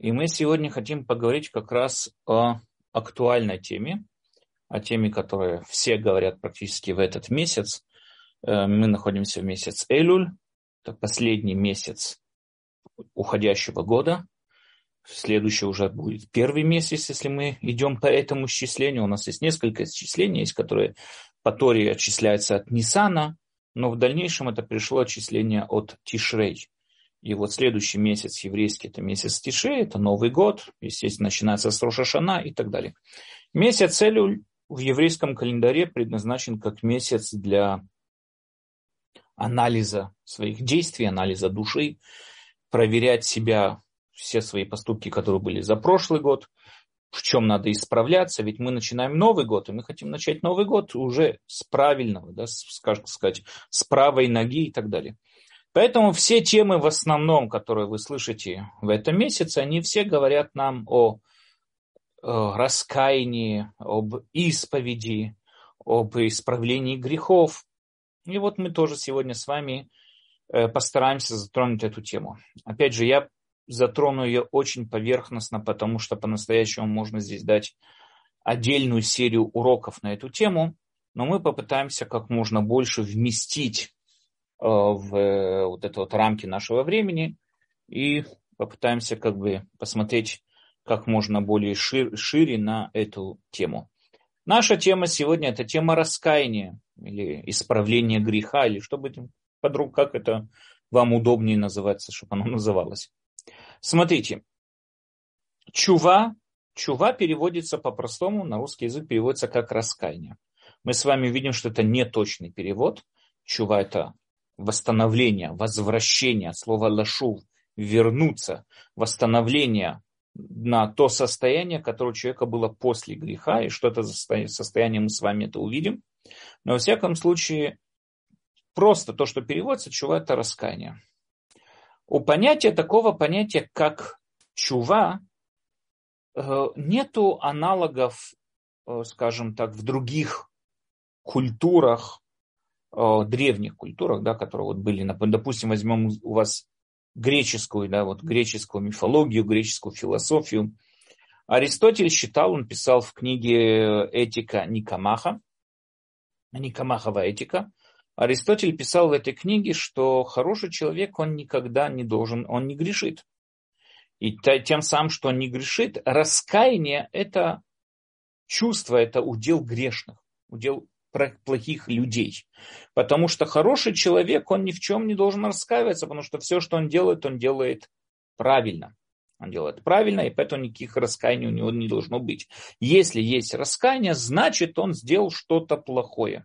И мы сегодня хотим поговорить как раз о актуальной теме, о теме, которой все говорят практически в этот месяц. Э, мы находимся в месяц Элюль, это последний месяц уходящего года. Следующий уже будет первый месяц, если мы идем по этому исчислению. У нас есть несколько исчислений, есть, которые по Торе отчисляются от Нисана, но в дальнейшем это пришло отчисление от Тишрей. И вот следующий месяц еврейский, это месяц Тише, это Новый год, естественно, начинается с Рошашана и так далее. Месяц Элюль в еврейском календаре предназначен как месяц для анализа своих действий, анализа души, проверять себя, все свои поступки, которые были за прошлый год, в чем надо исправляться, ведь мы начинаем Новый год, и мы хотим начать Новый год уже с правильного, да, с, как сказать, с правой ноги и так далее. Поэтому все темы в основном, которые вы слышите в этом месяце, они все говорят нам о, о раскаянии, об исповеди, об исправлении грехов. И вот мы тоже сегодня с вами э, постараемся затронуть эту тему. Опять же, я затрону ее очень поверхностно, потому что по-настоящему можно здесь дать отдельную серию уроков на эту тему, но мы попытаемся как можно больше вместить в э, вот это вот рамки нашего времени и попытаемся как бы посмотреть как можно более шир, шире на эту тему. Наша тема сегодня это тема раскаяния или исправления греха, или что бы подруг, как это вам удобнее называться, чтобы оно называлось. Смотрите, чува, чува переводится по-простому, на русский язык переводится как раскаяние. Мы с вами видим, что это не точный перевод. Чува это восстановление, возвращение, слово лашув, вернуться, восстановление на то состояние, которое у человека было после греха, и что это за состояние, мы с вами это увидим. Но во всяком случае, просто то, что переводится, чува, это раскаяние. У понятия такого понятия, как чува, э, нету аналогов, э, скажем так, в других культурах, древних культурах, да, которые вот были, допустим, возьмем у вас греческую, да, вот греческую мифологию, греческую философию. Аристотель считал, он писал в книге «Этика Никомаха», Никомахова этика. Аристотель писал в этой книге, что хороший человек, он никогда не должен, он не грешит. И тем самым, что он не грешит, раскаяние – это чувство, это удел грешных, удел плохих людей. Потому что хороший человек, он ни в чем не должен раскаиваться, потому что все, что он делает, он делает правильно. Он делает правильно, и поэтому никаких раскаяний у него не должно быть. Если есть раскаяние, значит, он сделал что-то плохое.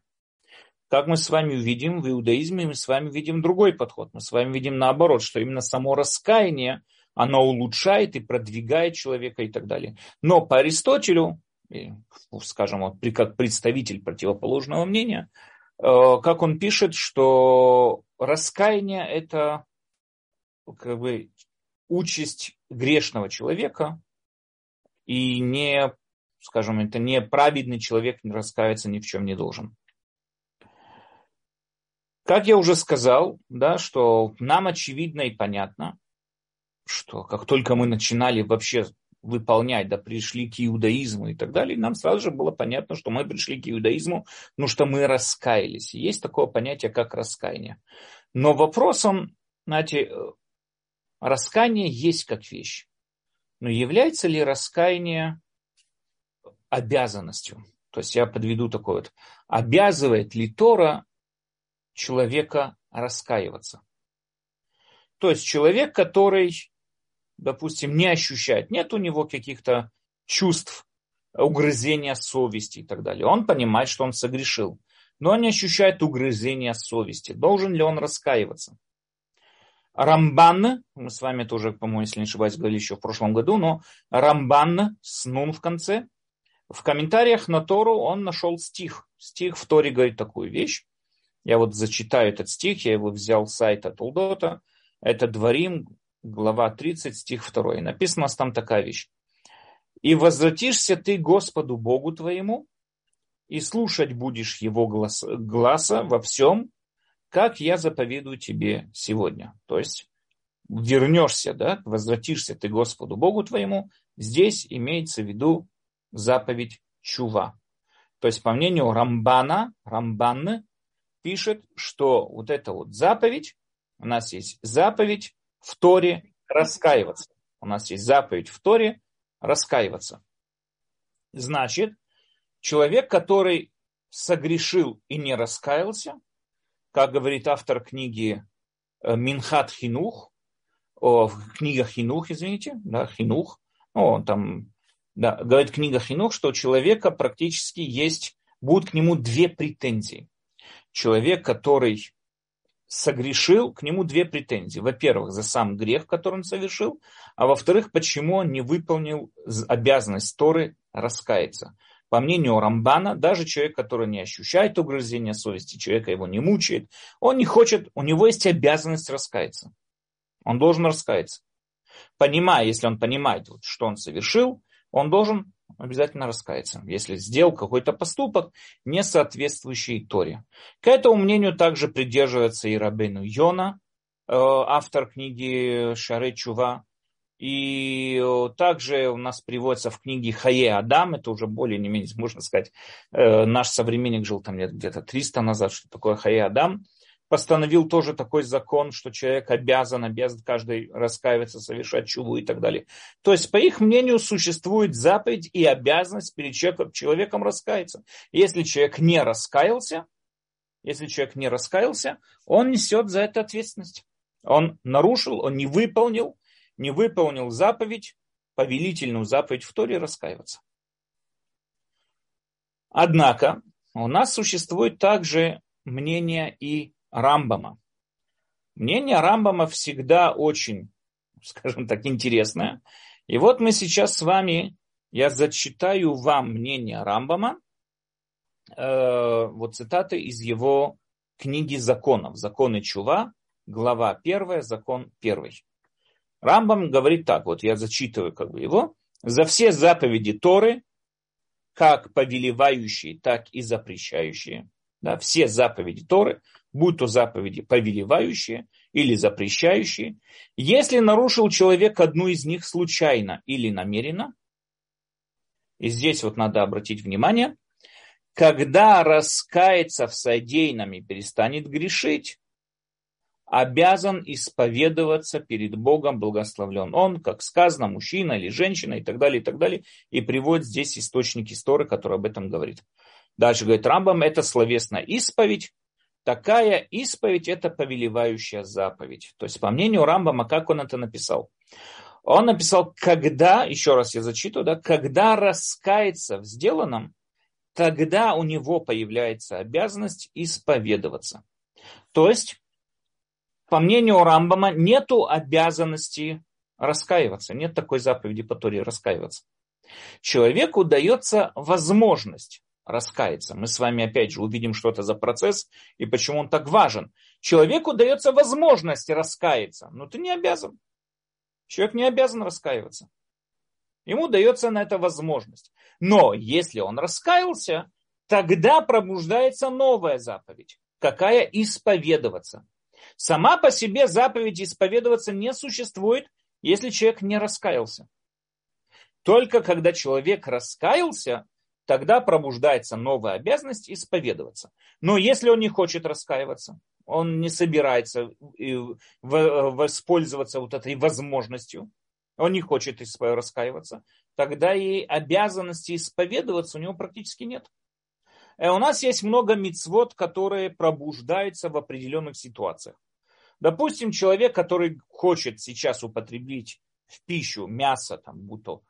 Как мы с вами увидим в иудаизме, мы с вами видим другой подход. Мы с вами видим наоборот, что именно само раскаяние, оно улучшает и продвигает человека и так далее. Но по Аристотелю скажем, вот, как представитель противоположного мнения, э, как он пишет, что раскаяние – это как бы участь грешного человека, и не, скажем, это не праведный человек не раскаяться ни в чем не должен. Как я уже сказал, да, что нам очевидно и понятно, что как только мы начинали вообще выполнять, да, пришли к иудаизму и так далее, нам сразу же было понятно, что мы пришли к иудаизму, ну что мы раскаялись. Есть такое понятие, как раскаяние. Но вопросом, знаете, э, раскаяние есть как вещь. Но является ли раскаяние обязанностью? То есть я подведу такое вот. Обязывает ли Тора человека раскаиваться? То есть человек, который допустим, не ощущает, нет у него каких-то чувств, угрызения совести и так далее. Он понимает, что он согрешил, но он не ощущает угрызения совести. Должен ли он раскаиваться? Рамбан, мы с вами тоже, по-моему, если не ошибаюсь, говорили еще в прошлом году, но Рамбан с нун в конце, в комментариях на Тору он нашел стих. Стих в Торе говорит такую вещь. Я вот зачитаю этот стих, я его взял с сайта Тулдота. Это Дворим, глава 30, стих 2. Написано там такая вещь. «И возвратишься ты Господу Богу твоему, и слушать будешь Его глаз, гласа во всем, как я заповедую тебе сегодня». То есть вернешься, да, возвратишься ты Господу Богу твоему, здесь имеется в виду заповедь чува. То есть, по мнению Рамбана, Рамбанны пишет, что вот эта вот заповедь, у нас есть заповедь в Торе раскаиваться. У нас есть заповедь в Торе раскаиваться. Значит, человек, который согрешил и не раскаялся, как говорит автор книги э, Минхат Хинух, о, книга Хинух, извините, да, Хинух, ну, там, да, говорит книга Хинух, что у человека практически есть, будут к нему две претензии. Человек, который согрешил, к нему две претензии. Во-первых, за сам грех, который он совершил, а во-вторых, почему он не выполнил обязанность Торы раскаяться. По мнению Рамбана, даже человек, который не ощущает угрызения совести, человека его не мучает, он не хочет, у него есть обязанность раскаяться. Он должен раскаяться. Понимая, если он понимает, вот, что он совершил, он должен обязательно раскаяться, если сделал какой-то поступок, не соответствующий Торе. К этому мнению также придерживается и Рабену Йона, э, автор книги Шаре Чува, и э, также у нас приводится в книге Хае Адам, это уже более не менее, можно сказать, э, наш современник жил там где-то 300 назад, что такое Хае Адам постановил тоже такой закон, что человек обязан, обязан каждый раскаиваться, совершать чуву и так далее. То есть, по их мнению, существует заповедь и обязанность перед человеком, человеком раскаяться. Если человек не раскаялся, если человек не раскаялся, он несет за это ответственность. Он нарушил, он не выполнил, не выполнил заповедь, повелительную заповедь в Торе раскаиваться. Однако у нас существует также мнение и Рамбама. Мнение Рамбама всегда очень, скажем так, интересное. И вот мы сейчас с вами, я зачитаю вам мнение Рамбама, э, вот цитаты из его книги законов. Законы Чува, глава первая, закон первый. Рамбам говорит так, вот я зачитываю как бы его. За все заповеди Торы, как повелевающие, так и запрещающие, да, все заповеди Торы, будь то заповеди повелевающие или запрещающие, если нарушил человек одну из них случайно или намеренно, и здесь вот надо обратить внимание, когда раскается в содеянном и перестанет грешить, обязан исповедоваться перед Богом, благословлен он, как сказано, мужчина или женщина и так далее, и так далее, и приводит здесь источник истории, который об этом говорит. Дальше говорит Рамбам, это словесная исповедь, Такая исповедь – это повелевающая заповедь. То есть, по мнению Рамбама, как он это написал? Он написал, когда, еще раз я зачитываю, да, когда раскается в сделанном, тогда у него появляется обязанность исповедоваться. То есть, по мнению Рамбама, нету обязанности раскаиваться, нет такой заповеди по Торе раскаиваться. Человеку дается возможность раскаяться. Мы с вами опять же увидим, что это за процесс и почему он так важен. Человеку дается возможность раскаяться, но ты не обязан. Человек не обязан раскаиваться. Ему дается на это возможность. Но если он раскаялся, тогда пробуждается новая заповедь. Какая? Исповедоваться. Сама по себе заповедь исповедоваться не существует, если человек не раскаялся. Только когда человек раскаялся, тогда пробуждается новая обязанность исповедоваться. Но если он не хочет раскаиваться, он не собирается воспользоваться вот этой возможностью, он не хочет раскаиваться, тогда и обязанности исповедоваться у него практически нет. Э, у нас есть много мицвод, которые пробуждаются в определенных ситуациях. Допустим, человек, который хочет сейчас употребить в пищу мясо, там, будто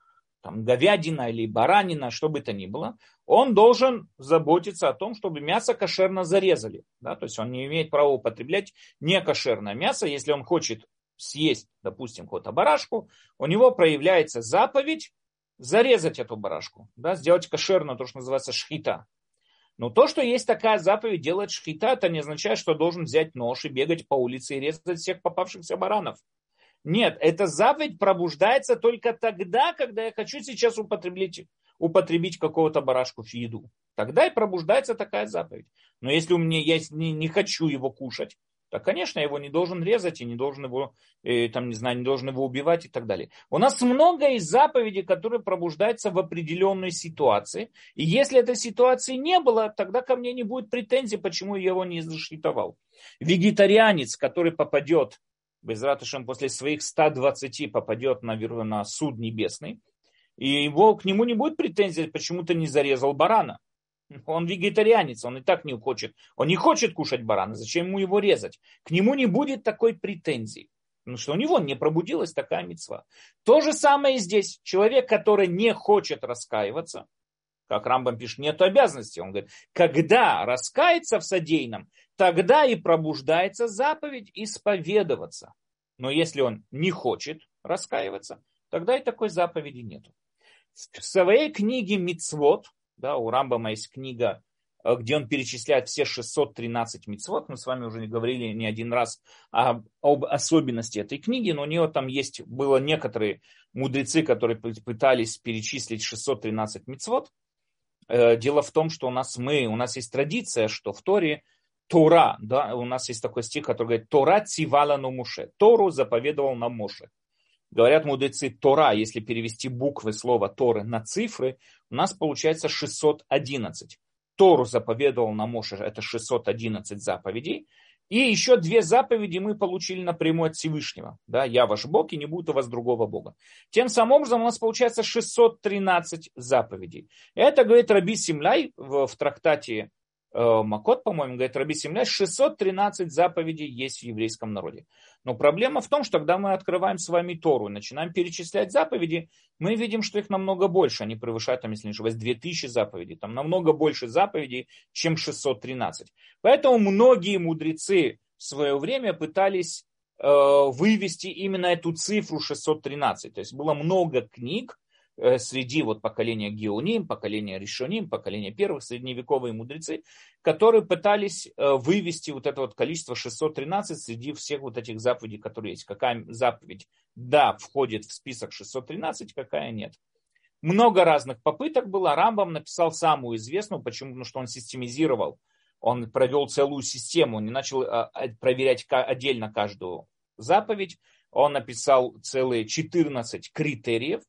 там, говядина или баранина, что бы то ни было, он должен заботиться о том, чтобы мясо кошерно зарезали. Да? То есть он не имеет права употреблять некошерное мясо. Если он хочет съесть, допустим, какую-то барашку, у него проявляется заповедь зарезать эту барашку, да, сделать кошерно, то, что называется шхита. Но то, что есть такая заповедь делать шхита, это не означает, что должен взять нож и бегать по улице и резать всех попавшихся баранов. Нет, эта заповедь пробуждается только тогда, когда я хочу сейчас употребить, употребить какого-то барашку в еду. Тогда и пробуждается такая заповедь. Но если у меня есть, не, не хочу его кушать, так, конечно, его не должен резать и не должен его, и, там, не знаю, не должен его убивать и так далее. У нас много из заповедей, которые пробуждаются в определенной ситуации. И если этой ситуации не было, тогда ко мне не будет претензий, почему я его не зашлитовал. Вегетарианец, который попадет, без ратышем, после своих 120 попадет на, на суд небесный, и его, к нему не будет претензий, почему ты не зарезал барана. Он вегетарианец, он и так не хочет. Он не хочет кушать барана, зачем ему его резать? К нему не будет такой претензии. Потому что у него не пробудилась такая мецва. То же самое и здесь. Человек, который не хочет раскаиваться, как Рамбам пишет, нет обязанности. Он говорит, когда раскается в содеянном, тогда и пробуждается заповедь исповедоваться. Но если он не хочет раскаиваться, тогда и такой заповеди нету. В своей книге Мицвод, да, у Рамбама есть книга, э, где он перечисляет все 613 мицвод. Мы с вами уже говорили не один раз об, об особенности этой книги, но у нее там есть, было некоторые мудрецы, которые пытались перечислить 613 мицвод. Э, дело в том, что у нас мы, у нас есть традиция, что в Торе Тора, да, у нас есть такой стих, который говорит, Тора цивала на Муше. Тору заповедовал нам Моше. Говорят мудрецы Тора, если перевести буквы слова Торы на цифры, у нас получается 611. Тору заповедовал на Моше, это 611 заповедей. И еще две заповеди мы получили напрямую от Всевышнего. Да, я ваш Бог, и не будет у вас другого Бога. Тем самым образом у нас получается 613 заповедей. Это говорит Раби Симляй в, в трактате Э, Макот, по-моему, говорит Раби Симляш, 613 заповедей есть в еврейском народе. Но проблема в том, что когда мы открываем с вами Тору и начинаем перечислять заповеди, мы видим, что их намного больше. Они превышают, там, если не ошибаюсь, 2000 заповедей. Там намного больше заповедей, чем 613. Поэтому многие мудрецы в свое время пытались э, вывести именно эту цифру 613. То есть было много книг, среди вот поколения Геоним, поколения Решоним, поколения первых, средневековые мудрецы, которые пытались э, вывести вот это вот количество 613 среди всех вот этих заповедей, которые есть. Какая заповедь, да, входит в список 613, какая нет. Много разных попыток было. Рамбам написал самую известную, почему? Потому что он системизировал, он провел целую систему, не начал э, проверять отдельно каждую заповедь. Он написал целые 14 критериев,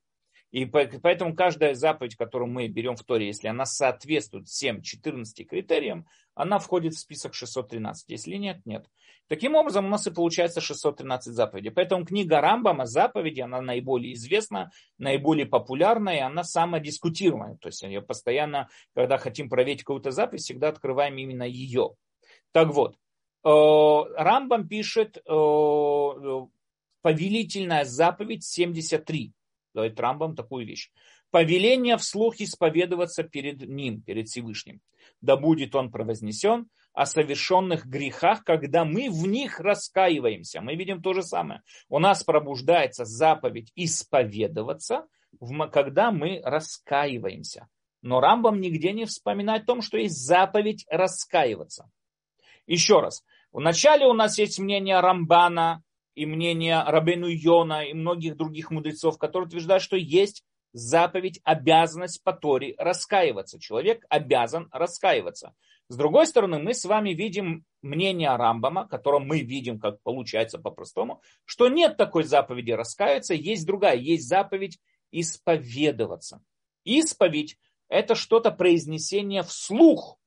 и поэтому каждая заповедь, которую мы берем в Торе, если она соответствует всем 14 критериям, она входит в список 613. Если нет, нет. Таким образом, у нас и получается 613 заповедей. Поэтому книга Рамбама заповеди, она наиболее известна, наиболее популярная, и она самодискутируемая. То есть ее постоянно, когда хотим проверить какую-то заповедь, всегда открываем именно ее. Так вот, э, Рамбам пишет э, повелительная заповедь 73 Рамбам такую вещь. Повеление вслух исповедоваться перед ним, перед Всевышним. Да будет он провознесен о совершенных грехах, когда мы в них раскаиваемся. Мы видим то же самое. У нас пробуждается заповедь исповедоваться, когда мы раскаиваемся. Но Рамбам нигде не вспоминает о том, что есть заповедь раскаиваться. Еще раз. Вначале у нас есть мнение Рамбана, и мнение Рабену Йона и многих других мудрецов, которые утверждают, что есть заповедь, обязанность по Торе раскаиваться. Человек обязан раскаиваться. С другой стороны, мы с вами видим мнение Рамбама, которым мы видим, как получается по-простому, что нет такой заповеди раскаиваться, есть другая, есть заповедь исповедоваться. Исповедь – это что-то произнесение вслух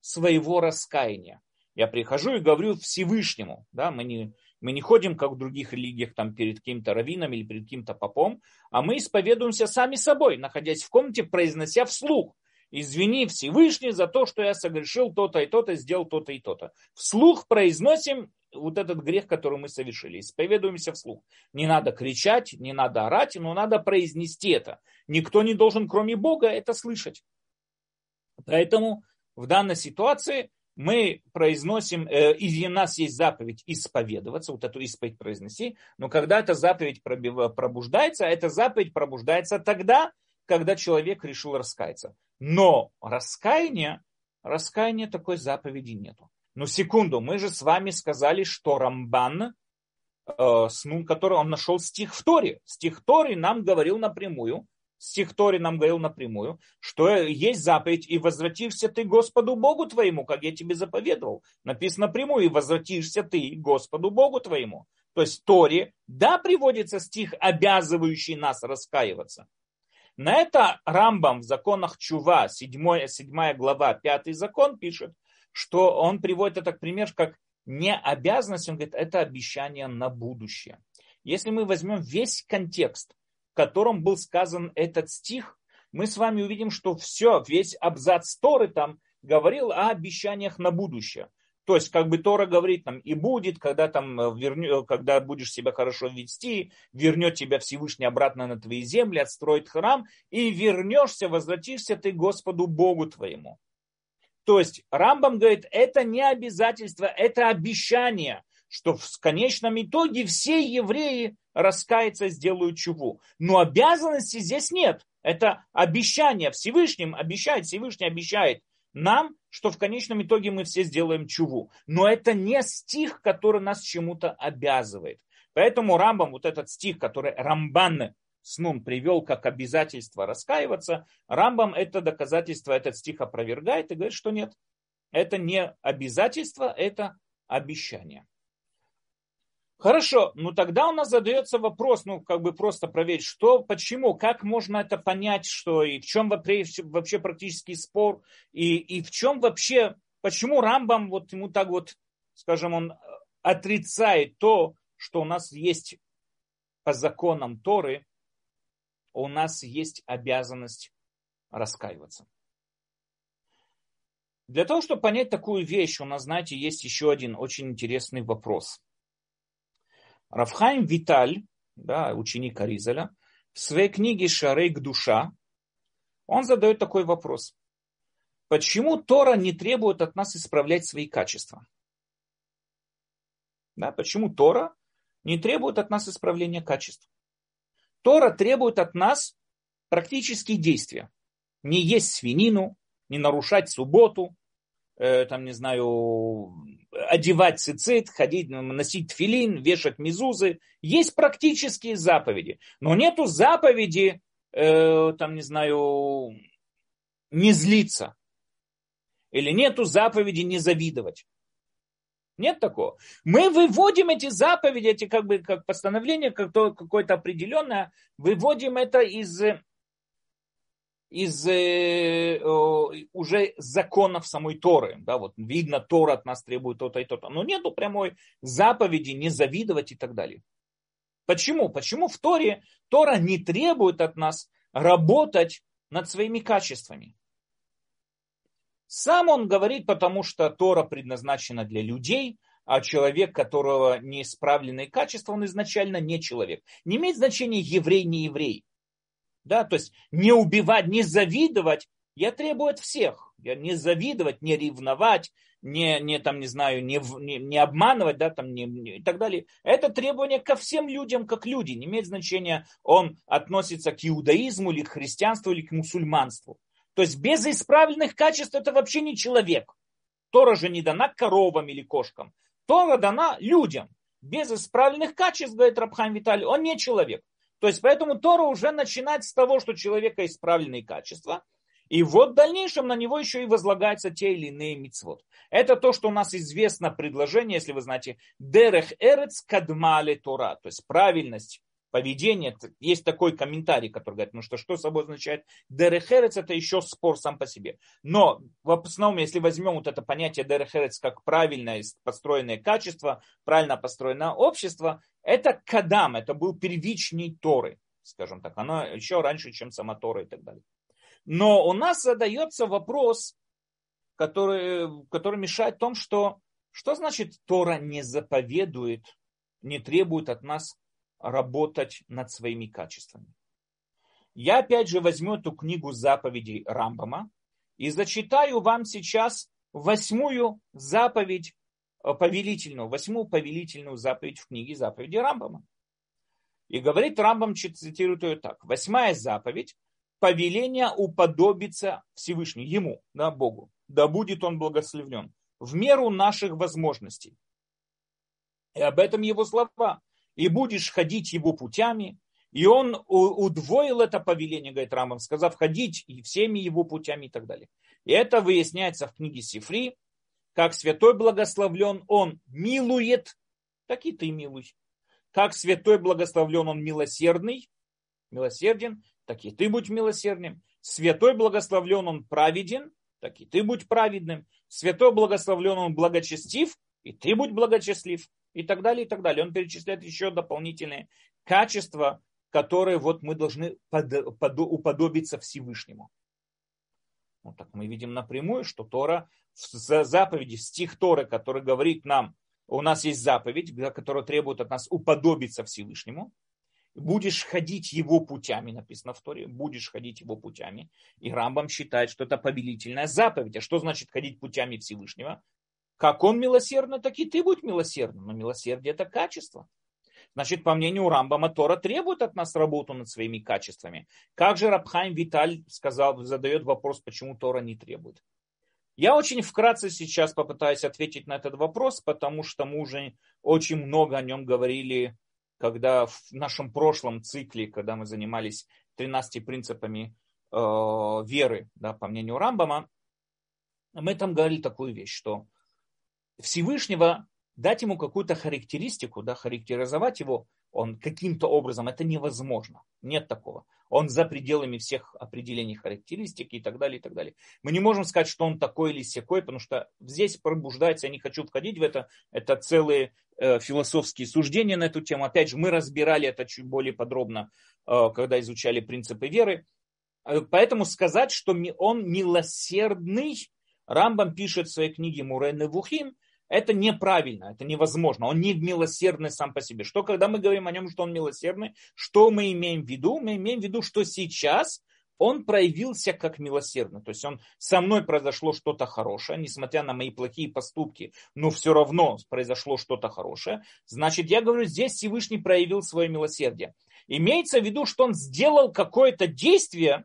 своего раскаяния. Я прихожу и говорю Всевышнему, да, мы не, мы не ходим, как в других религиях, там, перед каким-то раввином или перед каким-то попом, а мы исповедуемся сами собой, находясь в комнате, произнося вслух. Извини Всевышний за то, что я согрешил то-то и то-то, сделал то-то и то-то. Вслух произносим вот этот грех, который мы совершили. Исповедуемся вслух. Не надо кричать, не надо орать, но надо произнести это. Никто не должен, кроме Бога, это слышать. Поэтому в данной ситуации мы произносим, э, и у нас есть заповедь исповедоваться, вот эту исповедь произнести, но когда эта заповедь пробуждается, эта заповедь пробуждается тогда, когда человек решил раскаяться. Но раскаяние, раскаяния такой заповеди нету. Но секунду, мы же с вами сказали, что Рамбан, э, который он нашел стих в Торе. Стих Торы нам говорил напрямую, стих Тори нам говорил напрямую, что есть заповедь, и возвратишься ты Господу Богу твоему, как я тебе заповедовал. Написано напрямую, и возвратишься ты Господу Богу твоему. То есть в Торе, да, приводится стих, обязывающий нас раскаиваться. На это Рамбам в законах Чува, 7, 7 глава, 5 закон пишет, что он приводит это к примеру, как не обязанность, он говорит, это обещание на будущее. Если мы возьмем весь контекст, котором был сказан этот стих, мы с вами увидим, что все, весь абзац Торы там говорил о обещаниях на будущее. То есть, как бы Тора говорит нам, и будет, когда, там, э, вернё, когда будешь себя хорошо вести, вернет тебя Всевышний обратно на твои земли, отстроит храм, и вернешься, возвратишься ты Господу Богу твоему. То есть, Рамбам говорит, это не обязательство, это обещание, что в конечном итоге все евреи раскаются, сделают чуву. Но обязанности здесь нет. Это обещание Всевышним, обещает, Всевышний обещает нам, что в конечном итоге мы все сделаем чуву. Но это не стих, который нас чему-то обязывает. Поэтому Рамбам, вот этот стих, который Рамбан Снун привел как обязательство раскаиваться, Рамбам это доказательство, этот стих опровергает и говорит, что нет. Это не обязательство, это обещание. Хорошо, ну тогда у нас задается вопрос, ну как бы просто проверить, что, почему, как можно это понять, что и в чем вообще, практический спор, и, и в чем вообще, почему Рамбам вот ему так вот, скажем, он отрицает то, что у нас есть по законам Торы, у нас есть обязанность раскаиваться. Для того, чтобы понять такую вещь, у нас, знаете, есть еще один очень интересный вопрос – Рафхайм Виталь, да, ученик Аризаля, в своей книге «Шарейк душа» он задает такой вопрос. Почему Тора не требует от нас исправлять свои качества? Да, почему Тора не требует от нас исправления качеств? Тора требует от нас практические действия. Не есть свинину, не нарушать субботу, э, там, не знаю, одевать цицит, ходить, носить филин, вешать мизузы. Есть практические заповеди. Но нету заповеди, э, там, не знаю, не злиться. Или нету заповеди не завидовать. Нет такого. Мы выводим эти заповеди, эти как бы как постановления, как какое-то определенное, выводим это из из э, уже законов самой Торы. Да, вот видно, Тора от нас требует то-то и то-то. Но нету прямой заповеди не завидовать и так далее. Почему? Почему в Торе Тора не требует от нас работать над своими качествами? Сам он говорит, потому что Тора предназначена для людей, а человек, которого неисправленные качества, он изначально не человек. Не имеет значения еврей, не еврей. Да, то есть не убивать, не завидовать, я требую от всех. Я не завидовать, не ревновать, не, не там, не знаю, не, не, не обманывать, да, там, не, не, и так далее. Это требование ко всем людям, как люди. Не имеет значения, он относится к иудаизму или к христианству или к мусульманству. То есть без исправленных качеств это вообще не человек. Тора же не дана коровам или кошкам. Тора дана людям. Без исправленных качеств, говорит Рабхайм Виталий, он не человек. То есть поэтому Тора уже начинает с того, что человека исправленные качества, и вот в дальнейшем на него еще и возлагаются те или иные мицвод. Это то, что у нас известно предложение, если вы знаете, дерех эрец кадмале Тора, то есть правильность поведения. Есть такой комментарий, который говорит, ну что, что собой означает дерехерец, это еще спор сам по себе. Но в основном, если возьмем вот это понятие дерехерец как правильное построенное качество, правильно построенное общество, это кадам, это был первичный Торы, скажем так. Оно еще раньше, чем сама Тора и так далее. Но у нас задается вопрос, который, который мешает в том, что что значит Тора не заповедует, не требует от нас работать над своими качествами. Я опять же возьму эту книгу заповедей Рамбама и зачитаю вам сейчас восьмую заповедь э, повелительную, восьмую повелительную заповедь в книге заповеди Рамбама. И говорит Рамбам, цитирует ее так. Восьмая заповедь – повеление уподобиться Всевышнему, Ему, да, Богу. Да будет Он благословлен в меру наших возможностей. И об этом его слова и будешь ходить его путями, И он удвоил это повеление, говорит Рамбам, сказав ходить и всеми его путями и так далее. И это выясняется в книге Сифри, как святой благословлен он милует, так и ты милуй. Как святой благословлен он милосердный, милосерден, так и ты будь милосердным. Святой благословлен он праведен, так и ты будь праведным. Святой благословлен он благочестив, и ты будь благочестлив. И так далее, и так далее. Он перечисляет еще дополнительные качества, которые вот мы должны под, под, уподобиться Всевышнему. Вот так мы видим напрямую, что Тора в заповеди, стих Торы, который говорит нам, у нас есть заповедь, которая требует от нас уподобиться Всевышнему будешь ходить его путями, написано в Торе, будешь ходить его путями. И Рамбам считает, что это повелительная заповедь. А что значит ходить путями Всевышнего? Как он милосердный, так и ты будь милосердным. Но милосердие это качество. Значит, по мнению Рамбама, Тора требует от нас работу над своими качествами. Как же Рабхайм Виталь сказал, задает вопрос, почему Тора не требует. Я очень вкратце сейчас попытаюсь ответить на этот вопрос, потому что мы уже очень много о нем говорили когда в нашем прошлом цикле, когда мы занимались 13 принципами э, веры, да, по мнению Рамбама, мы там говорили такую вещь, что Всевышнего дать ему какую-то характеристику, да, характеризовать его он каким-то образом, это невозможно. Нет такого. Он за пределами всех определений характеристик и так далее, и так далее. Мы не можем сказать, что он такой или секой, потому что здесь пробуждается, я не хочу входить в это, это целые э, философские суждения на эту тему. Опять же, мы разбирали это чуть более подробно, э, когда изучали принципы веры. Э, поэтому сказать, что он милосердный, Рамбам пишет в своей книге Мурен Вухим, это неправильно, это невозможно. Он не милосердный сам по себе. Что, когда мы говорим о нем, что он милосердный, что мы имеем в виду? Мы имеем в виду, что сейчас он проявился как милосердный. То есть он со мной произошло что-то хорошее, несмотря на мои плохие поступки, но все равно произошло что-то хорошее. Значит, я говорю, здесь Всевышний проявил свое милосердие. Имеется в виду, что он сделал какое-то действие,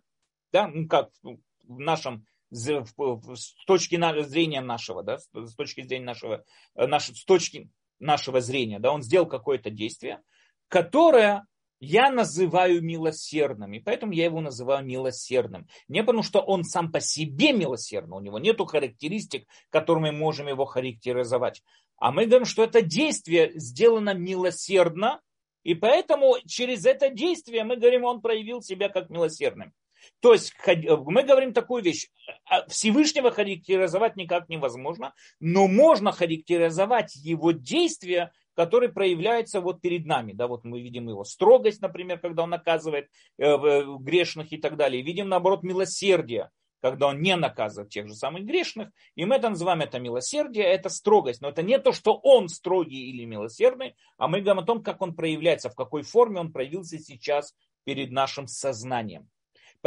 да, ну как в нашем с точки зрения нашего, да, с точки зрения нашего, наш, с точки нашего зрения, да, он сделал какое-то действие, которое я называю милосердным, и поэтому я его называю милосердным. Не потому, что он сам по себе милосердный, у него нет характеристик, которыми мы можем его характеризовать. А мы говорим, что это действие сделано милосердно, и поэтому через это действие мы говорим, он проявил себя как милосердным. То есть мы говорим такую вещь. А Всевышнего характеризовать никак невозможно, но можно характеризовать его действия, которые проявляются вот перед нами. Да, вот мы видим его строгость, например, когда он наказывает э, э, грешных и так далее. Видим, наоборот, милосердие, когда он не наказывает тех же самых грешных. И мы это называем это милосердие, это строгость. Но это не то, что он строгий или милосердный, а мы говорим о том, как он проявляется, в какой форме он проявился сейчас перед нашим сознанием.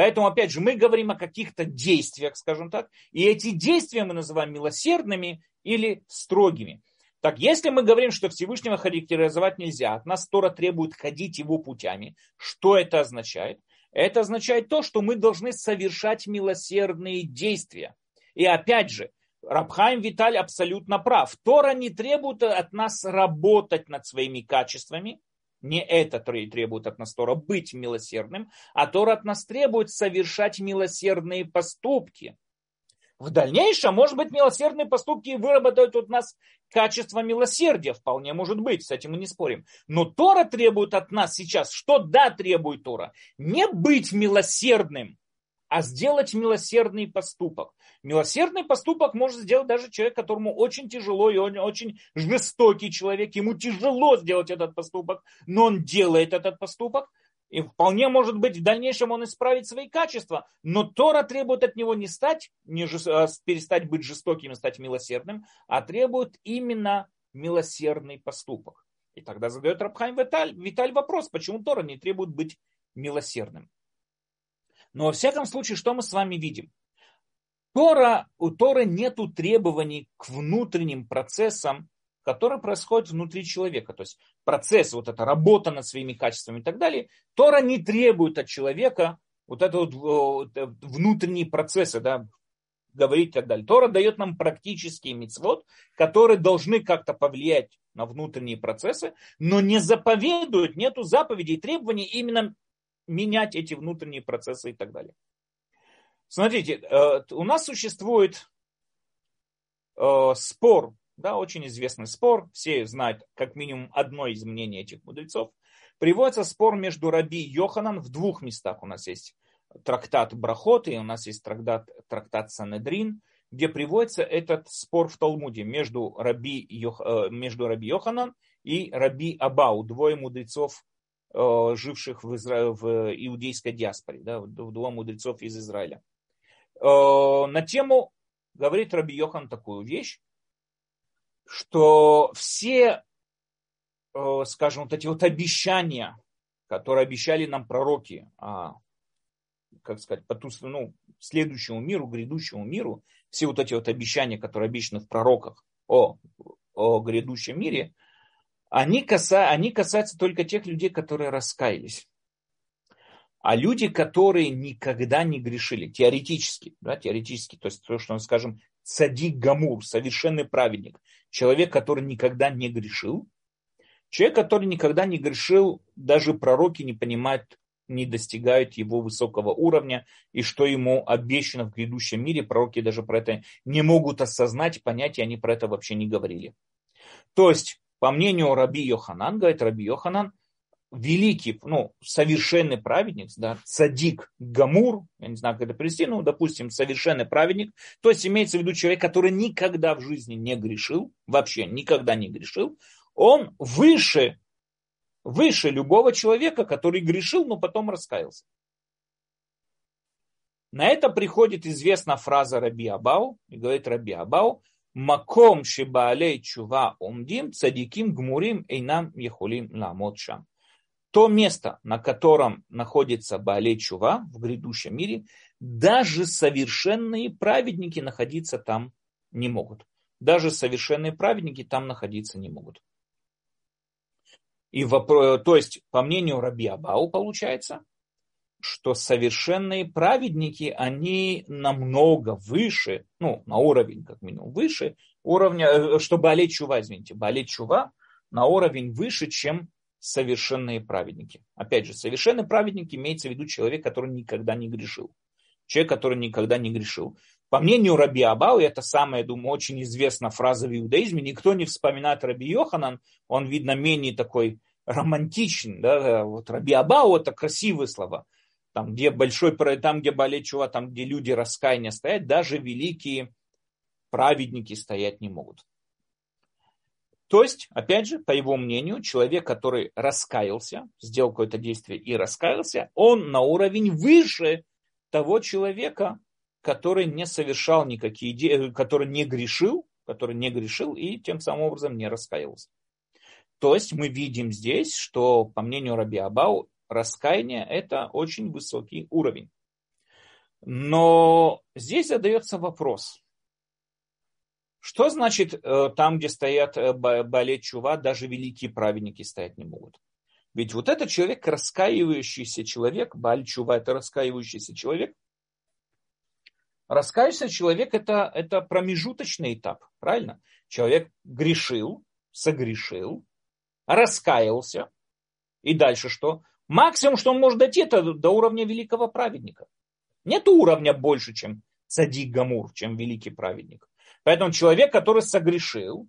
Поэтому, опять же, мы говорим о каких-то действиях, скажем так, и эти действия мы называем милосердными или строгими. Так, если мы говорим, что Всевышнего характеризовать нельзя, от нас Тора требует ходить его путями, что это означает? Это означает то, что мы должны совершать милосердные действия. И опять же, Рабхайм Виталь абсолютно прав. Тора не требует от нас работать над своими качествами, не это требует от нас Тора быть милосердным, а Тора от нас требует совершать милосердные поступки. В дальнейшем, может быть, милосердные поступки выработают от нас качество милосердия, вполне может быть, с этим мы не спорим. Но Тора требует от нас сейчас, что да, требует Тора, не быть милосердным, а сделать милосердный поступок. Милосердный поступок может сделать даже человек, которому очень тяжело, и он очень жестокий человек, ему тяжело сделать этот поступок, но он делает этот поступок, и вполне может быть в дальнейшем он исправит свои качества. Но Тора требует от него не стать, не жест... А перестать быть жестоким и стать милосердным, а требует именно милосердный поступок. И тогда задает Рабхайм Виталь, Виталь вопрос, почему Тора не требует быть милосердным. Но во всяком случае, что мы с вами видим? Тора, у Торы нет требований к внутренним процессам, которые происходят внутри человека. То есть процесс, вот эта работа над своими качествами и так далее. Тора не требует от человека вот это вот э, внутренние процессы, да, говорить и так далее. Тора дает нам практические мецвод, которые должны как-то повлиять на внутренние процессы, но не заповедует, нету заповедей и требований именно менять эти внутренние процессы и так далее. Смотрите, э, у нас существует э, спор, да, очень известный спор, все знают как минимум одно из мнений этих мудрецов. Приводится спор между Раби Йоханан в двух местах. У нас есть трактат Брахот и у нас есть трактат, трактат Санедрин, где приводится этот спор в Талмуде между Раби, Йох, э, между Раби Йоханан и Раби Абау, двое мудрецов, живших в, Изра... в иудейской диаспоре, да, двое мудрецов из Израиля. На тему говорит Раби Йохан такую вещь, что все, э, скажем, вот эти вот обещания, которые обещали нам пророки, а, как сказать, по ту, ну, следующему миру, грядущему миру, все вот эти вот обещания, которые обещаны в пророках о, о грядущем мире, они, каса, они касаются только тех людей, которые раскаялись. А люди, которые никогда не грешили, теоретически, да, теоретически, то есть то, что мы скажем, цадик гамур, совершенный праведник, человек, который никогда не грешил, человек, который никогда не грешил, даже пророки не понимают, не достигают его высокого уровня, и что ему обещано в грядущем мире, пророки даже про это не могут осознать, понять, и они про это вообще не говорили. То есть, по мнению Раби Йоханан, говорит Раби Йоханан, великий, ну, совершенный праведник, да, цадик гамур, я не знаю, как это привести, ну, допустим, совершенный праведник, то есть имеется в виду человек, который никогда в жизни не грешил, вообще никогда не грешил, он выше, выше любого человека, который грешил, но потом раскаялся. На это приходит известная фраза Раби Абау, и говорит Раби Абау, Маком шибаалей чува умдим цадиким гмурим эйнам ехулим ламот шам то место, на котором находится Баалей Чува в грядущем мире, даже совершенные праведники находиться там не могут. Даже совершенные праведники там находиться не могут. И вопрос, то есть, по мнению Раби Абау, получается, что совершенные праведники, они намного выше, ну, на уровень, как минимум, выше уровня, э, что Балей Чува, извините, Балей Чува на уровень выше, чем совершенные праведники. Опять же, совершенный праведник имеется в виду человек, который никогда не грешил. Человек, который никогда не грешил. По мнению Раби Абау, это самая, думаю, очень известная фраза в иудаизме, никто не вспоминает Раби Йоханан, он, видно, менее такой романтичный. Да? Вот Раби Абау это красивые слова. Там, где большой, там, где болечува, там, где люди раскаяния стоят, даже великие праведники стоять не могут. То есть, опять же, по его мнению, человек, который раскаялся, сделал какое-то действие и раскаялся, он на уровень выше того человека, который не совершал никакие действия, который не грешил, который не грешил и тем самым образом не раскаялся. То есть мы видим здесь, что, по мнению Раби Абау, раскаяние – это очень высокий уровень. Но здесь задается вопрос – что значит э, там, где стоят э, болеть чува, даже великие праведники стоять не могут? Ведь вот этот человек, раскаивающийся человек, Баль Чува это раскаивающийся человек, раскаивающийся человек это, это промежуточный этап, правильно? Человек грешил, согрешил, раскаялся, и дальше что? Максимум, что он может дойти, это до уровня великого праведника. Нет уровня больше, чем Садик Гамур, чем великий праведник. Поэтому человек, который согрешил,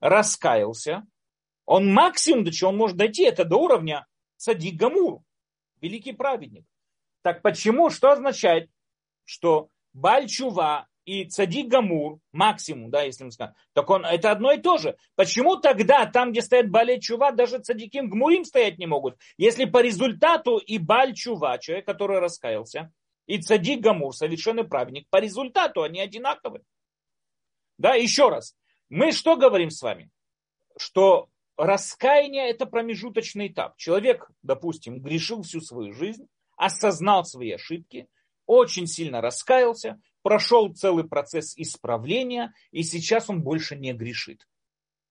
раскаялся, он максимум, до чего он может дойти, это до уровня садик гамур, великий праведник. Так почему, что означает, что Бальчува и Цадик Гамур, максимум, да, если мы скажем, так он, это одно и то же. Почему тогда там, где стоит Балей Чува, даже Цадиким Гмурим стоять не могут? Если по результату и Баль Чува, человек, который раскаялся, и Цадик Гамур, совершенный праведник, по результату они одинаковы. Да, еще раз. Мы что говорим с вами? Что раскаяние это промежуточный этап. Человек, допустим, грешил всю свою жизнь, осознал свои ошибки, очень сильно раскаялся, прошел целый процесс исправления, и сейчас он больше не грешит.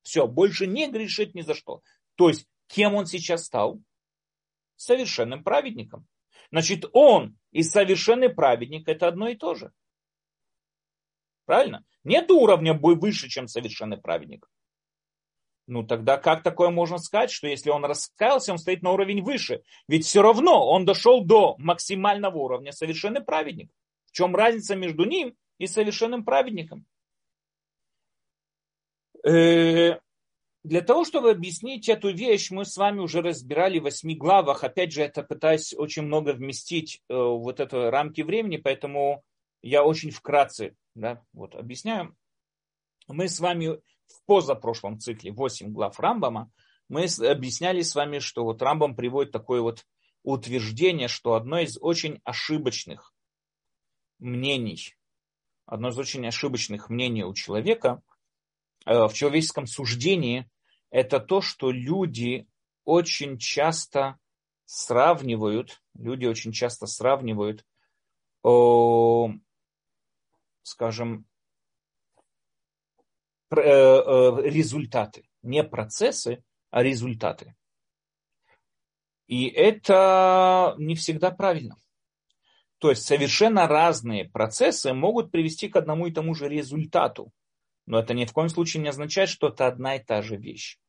Все, больше не грешит ни за что. То есть, кем он сейчас стал? Совершенным праведником. Значит, он и совершенный праведник это одно и то же. Правильно? Нет уровня выше, чем совершенный праведник. Ну тогда как такое можно сказать, что если он раскаялся, он стоит на уровень выше? Ведь все равно он дошел до максимального уровня совершенный праведник. В чем разница между ним и совершенным праведником? Э, для того, чтобы объяснить эту вещь, мы с вами уже разбирали в восьми главах. Опять же, это пытаюсь очень много вместить э, вот это рамки времени, поэтому я очень вкратце да, вот, объясняю. Мы с вами в позапрошлом цикле 8 глав Рамбама, мы объясняли с вами, что вот Рамбам приводит такое вот утверждение, что одно из очень ошибочных мнений, одно из очень ошибочных мнений у человека э, в человеческом суждении, это то, что люди очень часто сравнивают, люди очень часто сравнивают, скажем, Э, э, результаты. Не процессы, а результаты. И это не всегда правильно. То есть совершенно разные процессы могут привести к одному и тому же результату. Но это ни в коем случае не означает, что это одна и та же вещь.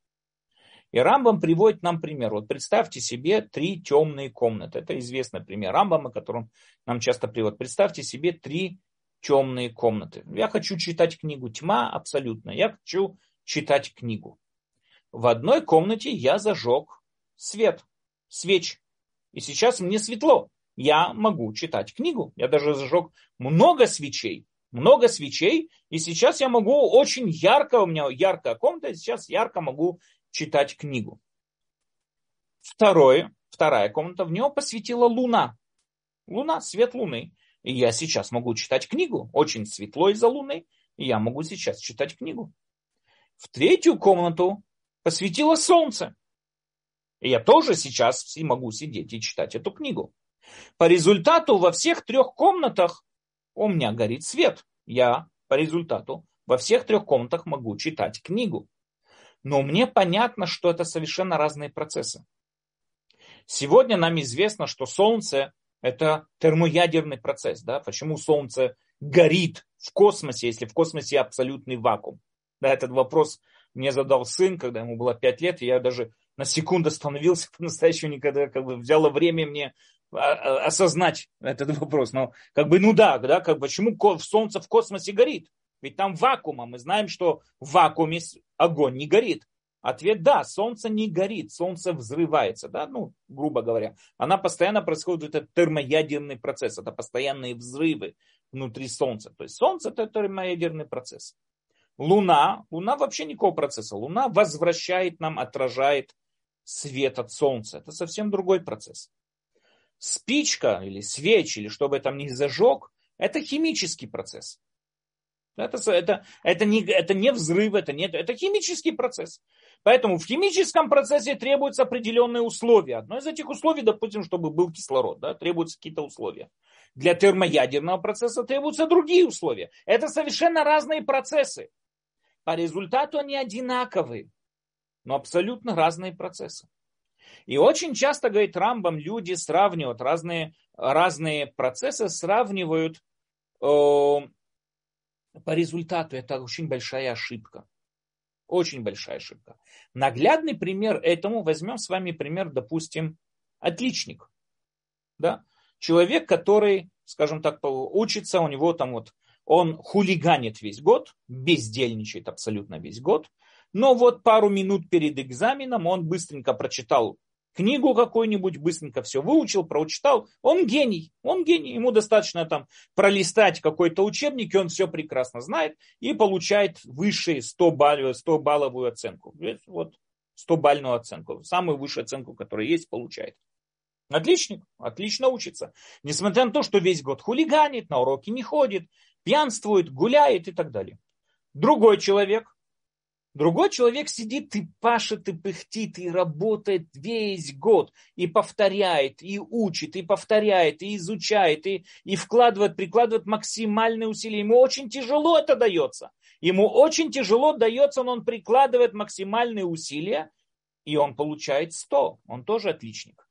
И Рамбам приводит нам пример. Вот представьте себе три темные комнаты. Это известный пример Рамбама, который нам часто приводит. Представьте себе три темные комнаты. Я хочу читать книгу «Тьма» абсолютно. Я хочу читать книгу. В одной комнате я зажег свет, свеч. И сейчас мне светло. Я могу читать книгу. Я даже зажег много свечей. Много свечей. И сейчас я могу очень ярко, у меня яркая комната, сейчас ярко могу читать книгу. Второе, вторая комната, в нее посветила луна. Луна, свет луны. И я сейчас могу читать книгу. Очень светло из-за луны. И я могу сейчас читать книгу. В третью комнату посветило солнце. И я тоже сейчас могу сидеть и читать эту книгу. По результату во всех трех комнатах у меня горит свет. Я по результату во всех трех комнатах могу читать книгу. Но мне понятно, что это совершенно разные процессы. Сегодня нам известно, что Солнце это термоядерный процесс. Да? Почему Солнце горит в космосе, если в космосе абсолютный вакуум? Да, этот вопрос мне задал сын, когда ему было 5 лет, и я даже на секунду остановился по-настоящему, никогда как бы взяло время мне осознать этот вопрос. Но как бы, ну да, да как, почему Солнце в космосе горит? Ведь там вакуум, а мы знаем, что в вакууме огонь не горит. Ответ да, солнце не горит, солнце взрывается, да, ну, грубо говоря. Она постоянно происходит, это термоядерный процесс, это постоянные взрывы внутри солнца. То есть солнце это термоядерный процесс. Луна, луна вообще никакого процесса. Луна возвращает нам, отражает свет от солнца. Это совсем другой процесс. Спичка или свеч, или что бы там ни зажег, это химический процесс. Это, это, это, не, это не взрыв, это, не, это химический процесс. Поэтому в химическом процессе требуются определенные условия. Одно из этих условий, допустим, чтобы был кислород, да, требуются какие-то условия. Для термоядерного процесса требуются другие условия. Это совершенно разные процессы. По результату они одинаковые, но абсолютно разные процессы. И очень часто, говорит Рамбам, люди сравнивают разные, разные процессы, сравнивают э, по результату. Это очень большая ошибка. Очень большая ошибка. Наглядный пример этому возьмем с вами пример, допустим, отличник. Да? Человек, который, скажем так, учится, у него там вот, он хулиганит весь год, бездельничает абсолютно весь год, но вот пару минут перед экзаменом он быстренько прочитал книгу какую-нибудь, быстренько все выучил, прочитал. Он гений, он гений. Ему достаточно там пролистать какой-то учебник, и он все прекрасно знает и получает высшую 100, балл, 100 балловую оценку. Вот 100 бальную оценку. Самую высшую оценку, которая есть, получает. Отличник, отлично учится. Несмотря на то, что весь год хулиганит, на уроки не ходит, пьянствует, гуляет и так далее. Другой человек, Другой человек сидит и пашет, и пыхтит, и работает весь год, и повторяет, и учит, и повторяет, и изучает, и, и вкладывает, прикладывает максимальные усилия. Ему очень тяжело это дается. Ему очень тяжело дается, но он прикладывает максимальные усилия, и он получает 100. Он тоже отличник.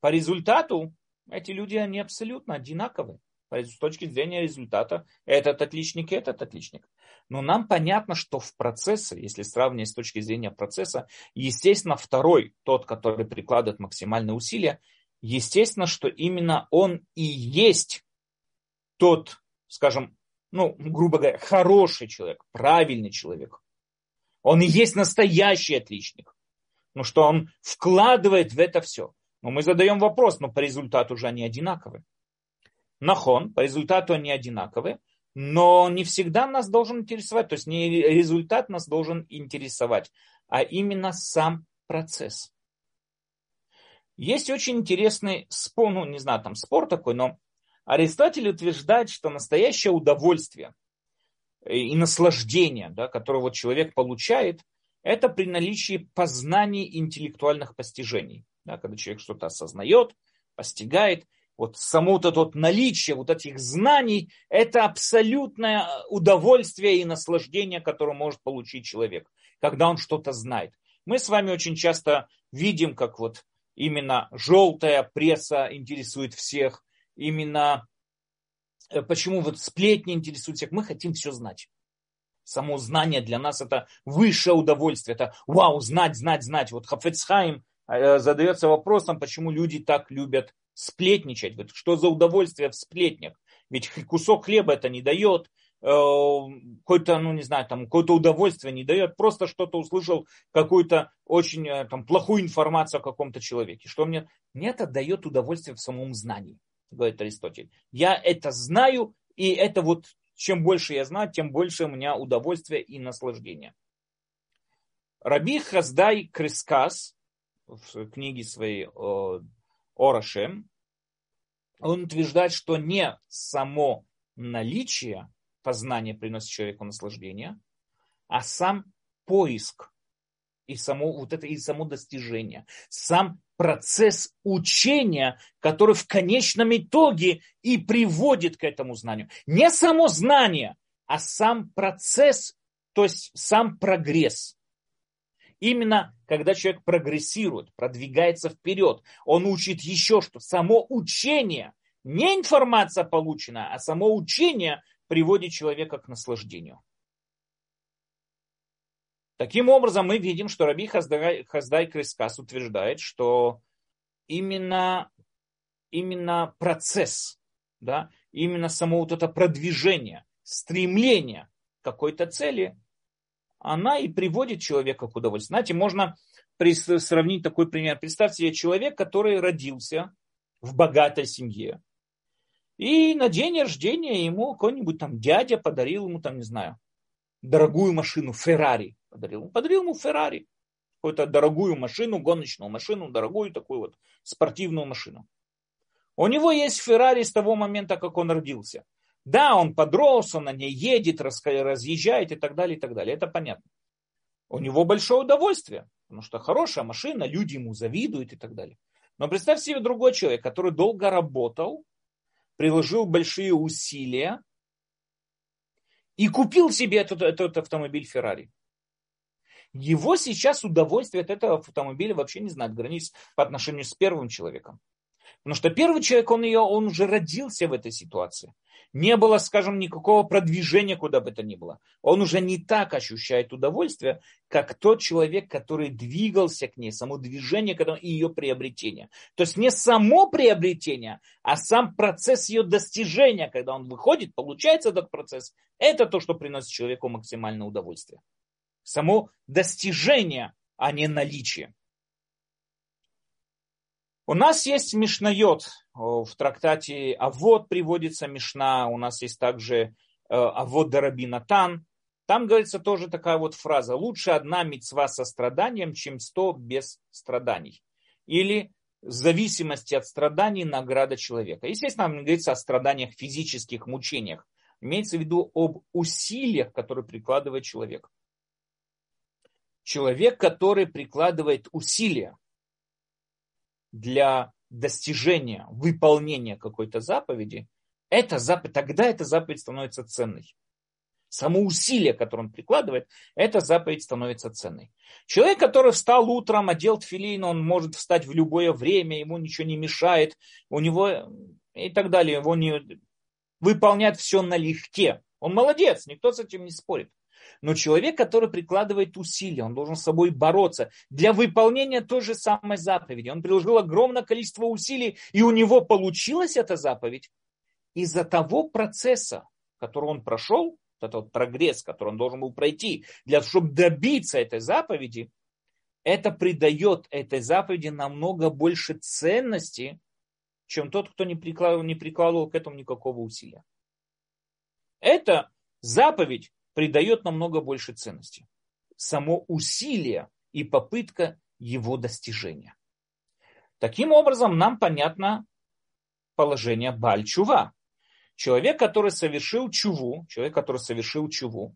По результату эти люди, они абсолютно одинаковые. С точки зрения результата, этот отличник и этот отличник. Но нам понятно, что в процессе, если сравнивать с точки зрения процесса, естественно, второй, тот, который прикладывает максимальные усилия, естественно, что именно он и есть тот, скажем, ну, грубо говоря, хороший человек, правильный человек. Он и есть настоящий отличник. Ну, что он вкладывает в это все. Но мы задаем вопрос, но по результату уже они одинаковые. Нахон, по результату они одинаковые, но не всегда нас должен интересовать, то есть не результат нас должен интересовать, а именно сам процесс. Есть очень интересный спор, ну не знаю, там спор такой, но Аристотель утверждает, что настоящее удовольствие и наслаждение, да, которое вот человек получает, это при наличии познаний интеллектуальных постижений. Да, когда человек что-то осознает, постигает, вот само вот это вот наличие вот этих знаний, это абсолютное удовольствие и наслаждение, которое может получить человек, когда он что-то знает. Мы с вами очень часто видим, как вот именно желтая пресса интересует всех, именно э, почему вот сплетни интересуют всех. Мы хотим все знать. Само знание для нас это высшее удовольствие. Это вау, знать, знать, знать. Вот Хафецхайм э, задается вопросом, почему люди так любят сплетничать. Вот что за удовольствие в сплетнях? Ведь кусок хлеба это не дает, э, какое-то, ну не знаю, там какое-то удовольствие не дает, просто что-то услышал, какую-то очень э, там, плохую информацию о каком-то человеке. Что мне? Мне это дает удовольствие в самом знании, говорит Аристотель. Я это знаю, и это вот чем больше я знаю, тем больше у меня удовольствия и наслаждения. Раби Хаздай Крискас в книге своей Орашем, он утверждает, что не само наличие познания приносит человеку наслаждение, а сам поиск и само, вот это, и само достижение, сам процесс учения, который в конечном итоге и приводит к этому знанию. Не само знание, а сам процесс, то есть сам прогресс. Именно когда человек прогрессирует, продвигается вперед, он учит еще что. Само учение, не информация полученная, а само учение приводит человека к наслаждению. Таким образом, мы видим, что Раби Хаздай, Хаздай Крискас утверждает, что именно, именно процесс, да, именно само вот это продвижение, стремление к какой-то цели – она и приводит человека к удовольствию. Знаете, можно сравнить такой пример. Представьте себе человек, который родился в богатой семье. И на день рождения ему какой-нибудь там дядя подарил ему, там, не знаю, дорогую машину, Феррари. Подарил, подарил ему Феррари. Какую-то дорогую машину, гоночную машину, дорогую такую вот спортивную машину. У него есть Феррари с того момента, как он родился. Да, он подрос, он на ней едет, разъезжает и так далее, и так далее. Это понятно. У него большое удовольствие, потому что хорошая машина, люди ему завидуют и так далее. Но представь себе другой человек, который долго работал, приложил большие усилия и купил себе этот, этот автомобиль Феррари. Его сейчас удовольствие от этого автомобиля вообще не знает границ по отношению с первым человеком. Потому что первый человек, он, ее, он уже родился в этой ситуации не было, скажем, никакого продвижения куда бы то ни было. Он уже не так ощущает удовольствие, как тот человек, который двигался к ней, само движение к этому и ее приобретение. То есть не само приобретение, а сам процесс ее достижения, когда он выходит, получается этот процесс, это то, что приносит человеку максимальное удовольствие. Само достижение, а не наличие. У нас есть Мишнайот, в трактате Авод приводится Мишна, у нас есть также э, Авод Дарабинатан. Там говорится тоже такая вот фраза. Лучше одна мецва со страданием, чем сто без страданий. Или в зависимости от страданий награда человека. Естественно, там говорится о страданиях физических, мучениях. Имеется в виду об усилиях, которые прикладывает человек. Человек, который прикладывает усилия, для достижения, выполнения какой-то заповеди, эта заповедь, тогда эта заповедь становится ценной. Само усилие, которое он прикладывает, эта заповедь становится ценной. Человек, который встал утром, одел тфилин, он может встать в любое время, ему ничего не мешает, у него и так далее, его не, выполнять все налегке. Он молодец, никто с этим не спорит. Но человек, который прикладывает усилия, он должен с собой бороться для выполнения той же самой заповеди. Он приложил огромное количество усилий, и у него получилась эта заповедь. Из-за того процесса, который он прошел, этот вот прогресс, который он должен был пройти, для того, чтобы добиться этой заповеди, это придает этой заповеди намного больше ценности, чем тот, кто не прикладывал, не прикладывал к этому никакого усилия. Эта заповедь придает намного больше ценности. Само усилие и попытка его достижения. Таким образом, нам понятно положение Бальчува. Человек, который совершил чуву, человек, который совершил чуву,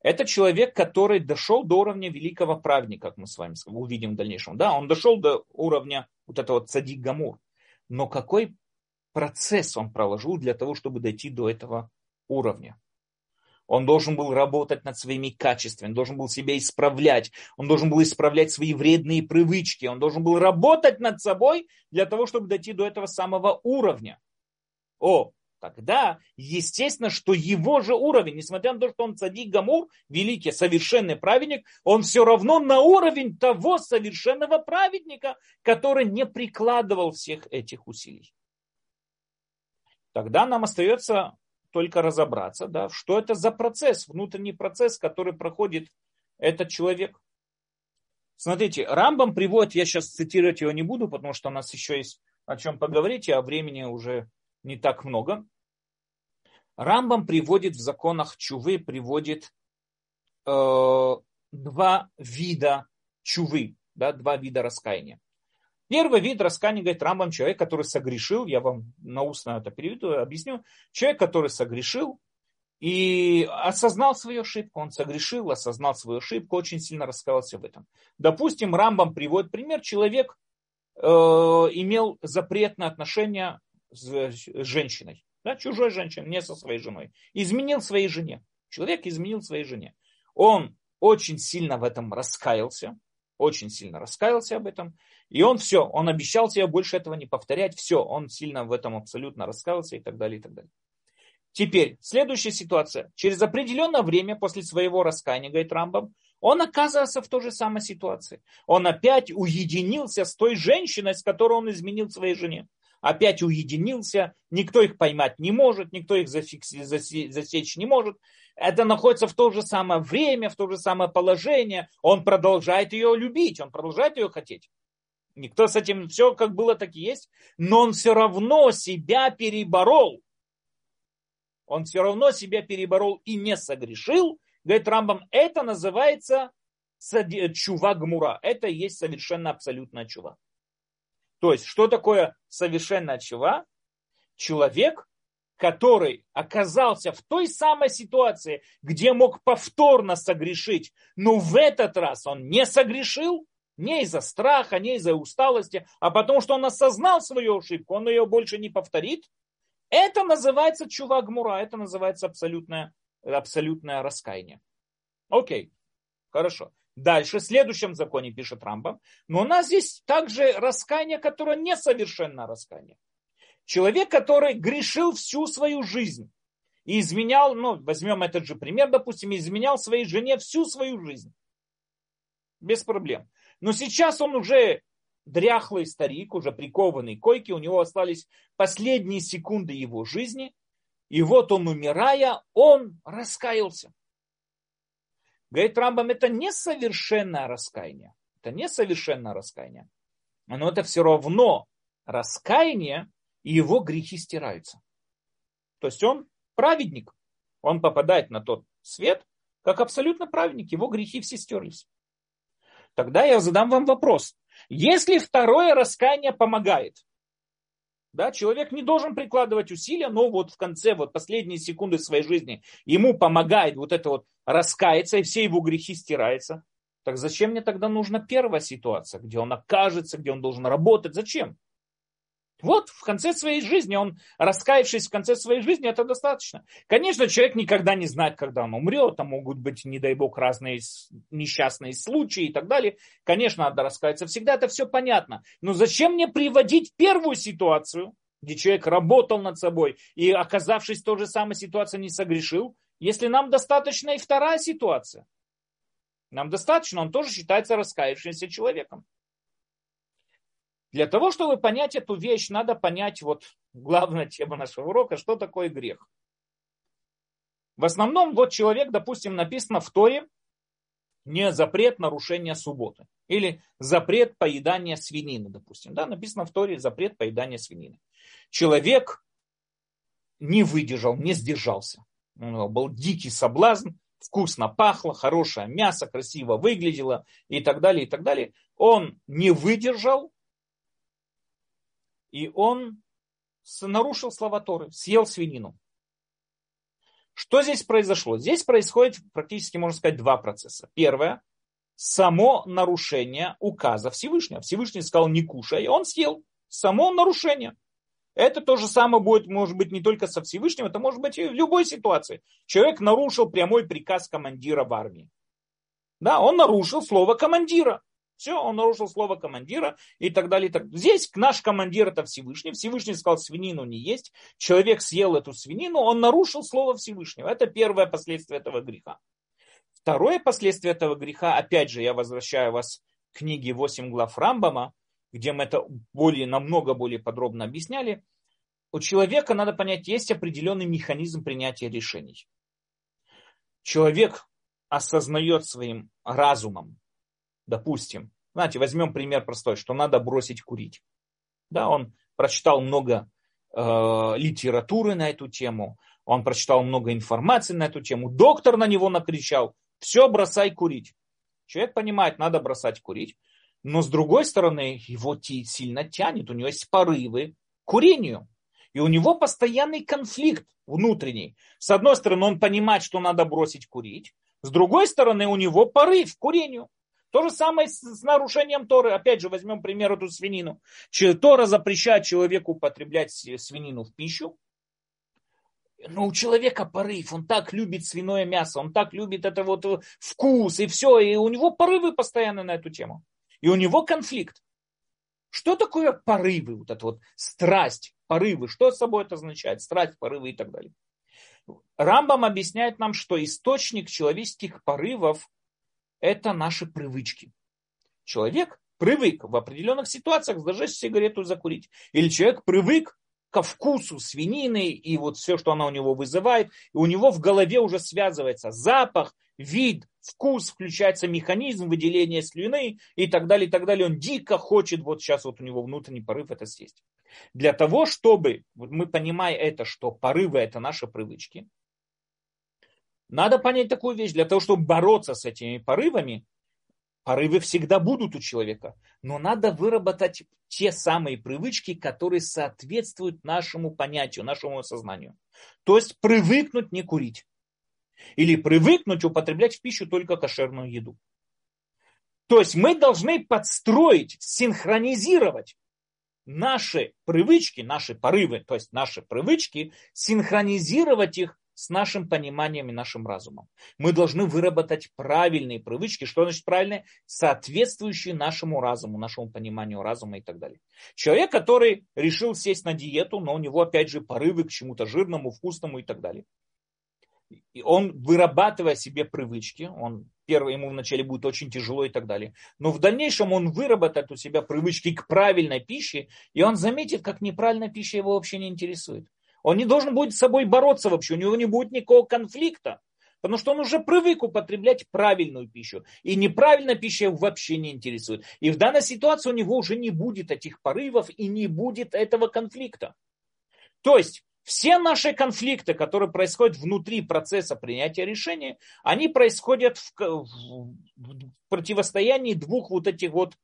это человек, который дошел до уровня великого праведника, как мы с вами увидим в дальнейшем. Да, он дошел до уровня вот этого цадик Гамур. Но какой процесс он проложил для того, чтобы дойти до этого уровня? Он должен был работать над своими качествами, он должен был себя исправлять, он должен был исправлять свои вредные привычки, он должен был работать над собой для того, чтобы дойти до этого самого уровня. О, тогда естественно, что его же уровень, несмотря на то, что он цадик Гамур, великий, совершенный праведник, он все равно на уровень того совершенного праведника, который не прикладывал всех этих усилий. Тогда нам остается только разобраться, да, что это за процесс, внутренний процесс, который проходит этот человек. Смотрите, Рамбам приводит, я сейчас цитировать его не буду, потому что у нас еще есть о чем поговорить, а времени уже не так много. Рамбам приводит в законах Чувы, приводит э, два вида Чувы, да, два вида раскаяния. Первый вид раскаяния, говорит Рамбам, человек, который согрешил, я вам на устно это переведу, объясню. Человек, который согрешил и осознал свою ошибку, он согрешил, осознал свою ошибку, очень сильно раскаялся в этом. Допустим, Рамбам приводит пример, человек э, имел запретное отношение с женщиной, да, чужой женщиной, не со своей женой, изменил своей жене. Человек изменил своей жене. Он очень сильно в этом раскаялся, очень сильно раскаялся об этом. И он все, он обещал себе больше этого не повторять. Все, он сильно в этом абсолютно раскаялся и так далее, и так далее. Теперь, следующая ситуация. Через определенное время после своего раскаяния, говорит Рамбам, он оказывается в той же самой ситуации. Он опять уединился с той женщиной, с которой он изменил своей жене. Опять уединился, никто их поймать не может, никто их зафикси, засечь не может это находится в то же самое время, в то же самое положение. Он продолжает ее любить, он продолжает ее хотеть. Никто с этим все как было, так и есть. Но он все равно себя переборол. Он все равно себя переборол и не согрешил. Говорит Рамбам, это называется чува гмура. Это и есть совершенно абсолютная чува. То есть, что такое совершенная чува? Человек, который оказался в той самой ситуации, где мог повторно согрешить, но в этот раз он не согрешил, не из-за страха, не из-за усталости, а потому что он осознал свою ошибку, он ее больше не повторит. Это называется чувак мура, это называется абсолютное, абсолютное раскаяние. Окей, хорошо. Дальше, в следующем законе пишет Рамбам, но у нас здесь также раскаяние, которое несовершенное раскаяние. Человек, который грешил всю свою жизнь и изменял, ну, возьмем этот же пример, допустим, изменял своей жене всю свою жизнь. Без проблем. Но сейчас он уже дряхлый старик, уже прикованный к койке, у него остались последние секунды его жизни, и вот он, умирая, он раскаялся. Говорит Рамбам, это несовершенное раскаяние. Это несовершенное раскаяние. Но это все равно раскаяние, и его грехи стираются. То есть он праведник, он попадает на тот свет, как абсолютно праведник, его грехи все стерлись. Тогда я задам вам вопрос. Если второе раскаяние помогает, да, человек не должен прикладывать усилия, но вот в конце, вот последние секунды своей жизни ему помогает вот это вот раскаяться, и все его грехи стираются. Так зачем мне тогда нужна первая ситуация, где он окажется, где он должен работать? Зачем? Вот в конце своей жизни, он раскаявшись в конце своей жизни, это достаточно. Конечно, человек никогда не знает, когда он умрет, там могут быть, не дай бог, разные несчастные случаи и так далее. Конечно, надо раскаяться всегда, это все понятно. Но зачем мне приводить первую ситуацию, где человек работал над собой и, оказавшись в той же самой ситуации, не согрешил, если нам достаточно и вторая ситуация. Нам достаточно, он тоже считается раскаявшимся человеком. Для того, чтобы понять эту вещь, надо понять вот главная тема нашего урока, что такое грех. В основном вот человек, допустим, написано в Торе, не запрет нарушения субботы. Или запрет поедания свинины, допустим. Да, написано в Торе запрет поедания свинины. Человек не выдержал, не сдержался. У него был дикий соблазн, вкусно пахло, хорошее мясо, красиво выглядело и так далее, и так далее. Он не выдержал, и он нарушил слова Торы, съел свинину. Что здесь произошло? Здесь происходит практически, можно сказать, два процесса. Первое, само нарушение указа Всевышнего. Всевышний сказал не кушай, и он съел. Само нарушение. Это то же самое будет, может быть, не только со Всевышним, это может быть и в любой ситуации. Человек нарушил прямой приказ командира в армии. Да, он нарушил слово командира. Все, он нарушил слово командира и так далее. И так. Здесь наш командир это Всевышний. Всевышний сказал свинину не есть. Человек съел эту свинину, он нарушил слово Всевышнего. Это первое последствие этого греха. Второе последствие этого греха, опять же, я возвращаю вас к книге 8 глав Рамбама, где мы это более, намного более подробно объясняли. У человека, надо понять, есть определенный механизм принятия решений. Человек осознает своим разумом, допустим, знаете, возьмем пример простой, что надо бросить курить. Да, он прочитал много э, литературы на эту тему, он прочитал много информации на эту тему, доктор на него накричал, все, бросай курить. Человек понимает, надо бросать курить, но с другой стороны, его сильно тянет, у него есть порывы к курению. И у него постоянный конфликт внутренний. С одной стороны, он понимает, что надо бросить курить. С другой стороны, у него порыв к курению. То же самое с, нарушением Торы. Опять же, возьмем пример эту свинину. Тора запрещает человеку употреблять свинину в пищу. Но у человека порыв, он так любит свиное мясо, он так любит это вот вкус и все, и у него порывы постоянно на эту тему. И у него конфликт. Что такое порывы, вот это вот страсть, порывы, что с собой это означает, страсть, порывы и так далее. Рамбам объясняет нам, что источник человеческих порывов это наши привычки. Человек привык в определенных ситуациях зажечь сигарету и закурить. Или человек привык ко вкусу свинины и вот все, что она у него вызывает. И у него в голове уже связывается запах, вид, вкус, включается механизм выделения слюны и так далее, и так далее. Он дико хочет, вот сейчас вот у него внутренний порыв это съесть. Для того, чтобы, вот мы понимаем это, что порывы это наши привычки, надо понять такую вещь, для того, чтобы бороться с этими порывами, порывы всегда будут у человека, но надо выработать те самые привычки, которые соответствуют нашему понятию, нашему сознанию. То есть привыкнуть не курить. Или привыкнуть употреблять в пищу только кошерную еду. То есть мы должны подстроить, синхронизировать наши привычки, наши порывы, то есть наши привычки, синхронизировать их с нашим пониманием и нашим разумом. Мы должны выработать правильные привычки. Что значит правильные? Соответствующие нашему разуму, нашему пониманию разума и так далее. Человек, который решил сесть на диету, но у него опять же порывы к чему-то жирному, вкусному и так далее. И он, вырабатывая себе привычки, он первый ему вначале будет очень тяжело и так далее. Но в дальнейшем он выработает у себя привычки к правильной пище, и он заметит, как неправильная пища его вообще не интересует. Он не должен будет с собой бороться вообще, у него не будет никакого конфликта. Потому что он уже привык употреблять правильную пищу. И неправильная пища его вообще не интересует. И в данной ситуации у него уже не будет этих порывов и не будет этого конфликта. То есть все наши конфликты, которые происходят внутри процесса принятия решения, они происходят в, в, в противостоянии двух вот этих вот э,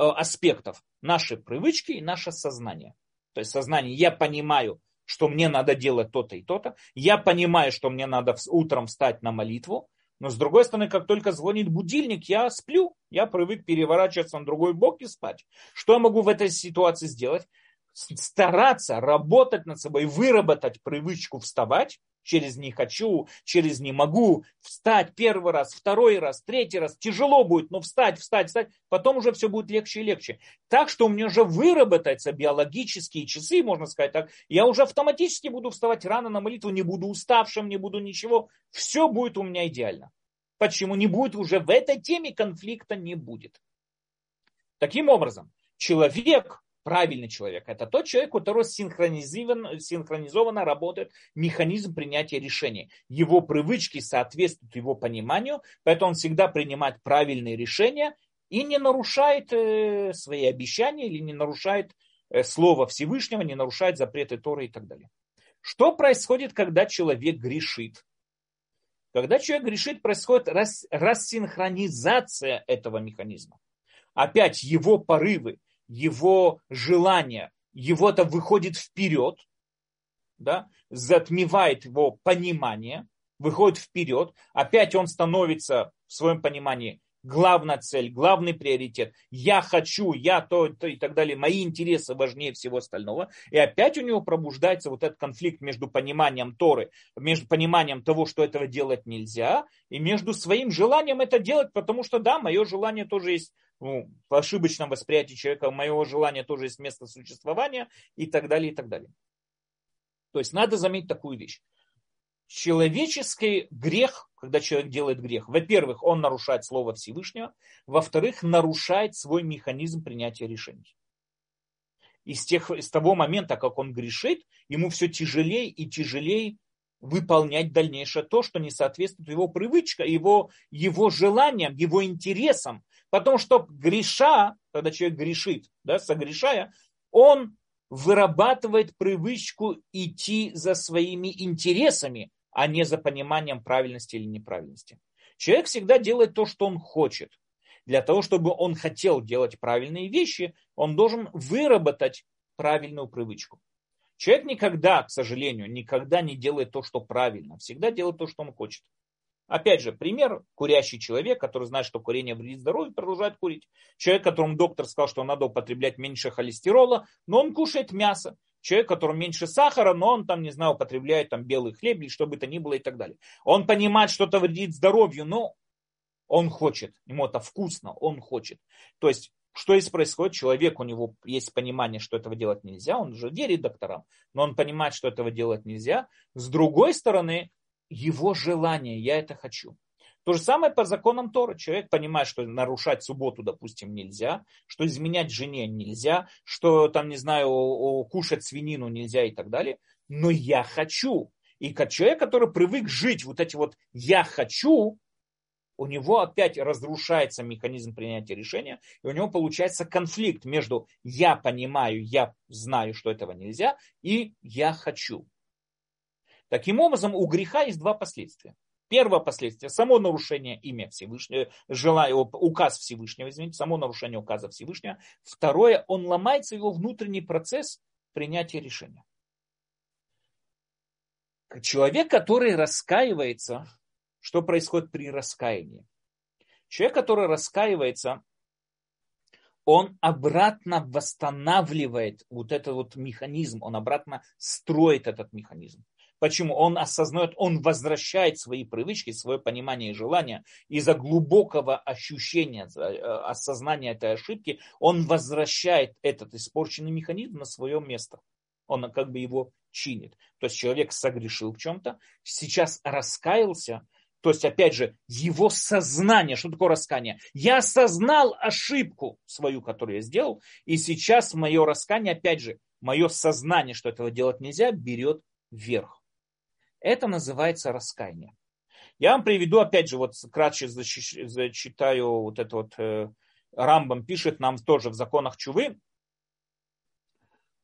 аспектов. Наши привычки и наше сознание. То есть сознание, я понимаю, что мне надо делать то-то и то-то. Я понимаю, что мне надо утром встать на молитву. Но с другой стороны, как только звонит будильник, я сплю. Я привык переворачиваться на другой бок и спать. Что я могу в этой ситуации сделать? стараться работать над собой, выработать привычку вставать, через «не хочу», через «не могу», встать первый раз, второй раз, третий раз, тяжело будет, но встать, встать, встать, потом уже все будет легче и легче. Так что у меня уже выработаются биологические часы, можно сказать так, я уже автоматически буду вставать рано на молитву, не буду уставшим, не буду ничего, все будет у меня идеально. Почему не будет уже в этой теме конфликта не будет. Таким образом, человек, правильный человек, это тот человек, у которого синхронизованно, синхронизованно работает механизм принятия решений. Его привычки соответствуют его пониманию, поэтому он всегда принимает правильные решения и не нарушает э, свои обещания или не нарушает э, слово Всевышнего, не нарушает запреты Торы и так далее. Что происходит, когда человек грешит? Когда человек грешит, происходит рассинхронизация этого механизма. Опять его порывы, его желание, его-то выходит вперед, да, затмевает его понимание, выходит вперед, опять он становится в своем понимании главная цель, главный приоритет. Я хочу, я то, то и так далее. Мои интересы важнее всего остального. И опять у него пробуждается вот этот конфликт между пониманием Торы, между пониманием того, что этого делать нельзя, и между своим желанием это делать, потому что да, мое желание тоже есть ну, в ошибочном восприятии человека моего желания тоже есть место существования и так далее, и так далее. То есть надо заметить такую вещь. Человеческий грех, когда человек делает грех, во-первых, он нарушает слово Всевышнего, во-вторых, нарушает свой механизм принятия решений. И с, тех, с того момента, как он грешит, ему все тяжелее и тяжелее выполнять дальнейшее то, что не соответствует его привычка, его, его желаниям, его интересам. Потому что греша, когда человек грешит, да, согрешая, он вырабатывает привычку идти за своими интересами, а не за пониманием правильности или неправильности. Человек всегда делает то, что он хочет. Для того, чтобы он хотел делать правильные вещи, он должен выработать правильную привычку. Человек никогда, к сожалению, никогда не делает то, что правильно. Всегда делает то, что он хочет. Опять же, пример, курящий человек, который знает, что курение вредит здоровью, продолжает курить. Человек, которому доктор сказал, что надо употреблять меньше холестерола, но он кушает мясо. Человек, которому меньше сахара, но он там, не знаю, употребляет там белый хлеб или что бы то ни было и так далее. Он понимает, что это вредит здоровью, но он хочет, ему это вкусно, он хочет. То есть что здесь происходит? Человек, у него есть понимание, что этого делать нельзя, он же верит докторам, но он понимает, что этого делать нельзя. С другой стороны, его желание, я это хочу. То же самое по законам Тора. Человек понимает, что нарушать субботу, допустим, нельзя, что изменять жене нельзя, что там, не знаю, кушать свинину нельзя и так далее. Но я хочу. И как человек, который привык жить вот эти вот «я хочу», у него опять разрушается механизм принятия решения, и у него получается конфликт между «я понимаю, я знаю, что этого нельзя» и «я хочу». Таким образом, у греха есть два последствия. Первое последствие – само нарушение имя Всевышнего, желаю, указ Всевышнего, извините, само нарушение указа Всевышнего. Второе – он ломается его внутренний процесс принятия решения. Человек, который раскаивается, что происходит при раскаянии? Человек, который раскаивается, он обратно восстанавливает вот этот вот механизм, он обратно строит этот механизм. Почему? Он осознает, он возвращает свои привычки, свое понимание и желание из-за глубокого ощущения, э, осознания этой ошибки, он возвращает этот испорченный механизм на свое место. Он как бы его чинит. То есть человек согрешил в чем-то, сейчас раскаялся, то есть, опять же, его сознание, что такое раскаяние? Я осознал ошибку свою, которую я сделал, и сейчас мое раскаяние, опять же, мое сознание, что этого делать нельзя, берет вверх. Это называется раскаяние. Я вам приведу, опять же, вот кратче зачитаю вот это вот, э, Рамбам пишет нам тоже в законах Чувы,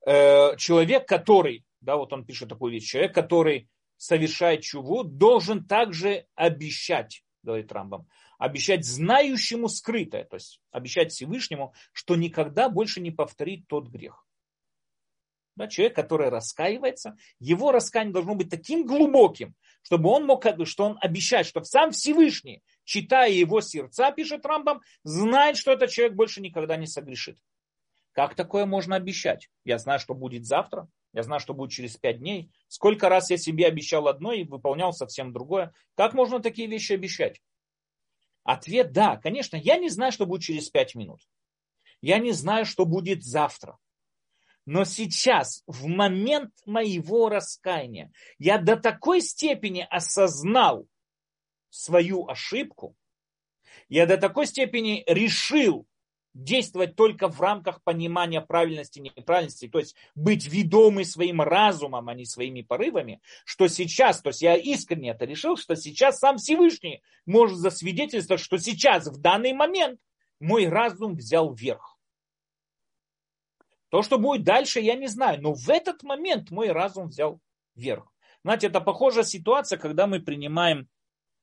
э, человек, который, да, вот он пишет такую вещь, человек, который совершает чуву, должен также обещать, говорит Рамбам, обещать знающему скрытое, то есть обещать Всевышнему, что никогда больше не повторит тот грех. Да, человек, который раскаивается, его раскаяние должно быть таким глубоким, чтобы он мог, что он обещает, что сам Всевышний, читая его сердца, пишет Рамбам, знает, что этот человек больше никогда не согрешит. Как такое можно обещать? Я знаю, что будет завтра, я знаю, что будет через пять дней. Сколько раз я себе обещал одно и выполнял совсем другое. Как можно такие вещи обещать? Ответ – да, конечно, я не знаю, что будет через пять минут. Я не знаю, что будет завтра. Но сейчас, в момент моего раскаяния, я до такой степени осознал свою ошибку, я до такой степени решил действовать только в рамках понимания правильности и неправильности, то есть быть ведомый своим разумом, а не своими порывами, что сейчас, то есть я искренне это решил, что сейчас сам Всевышний может засвидетельствовать, что сейчас, в данный момент, мой разум взял верх. То, что будет дальше, я не знаю. Но в этот момент мой разум взял верх. Знаете, это похожая ситуация, когда мы принимаем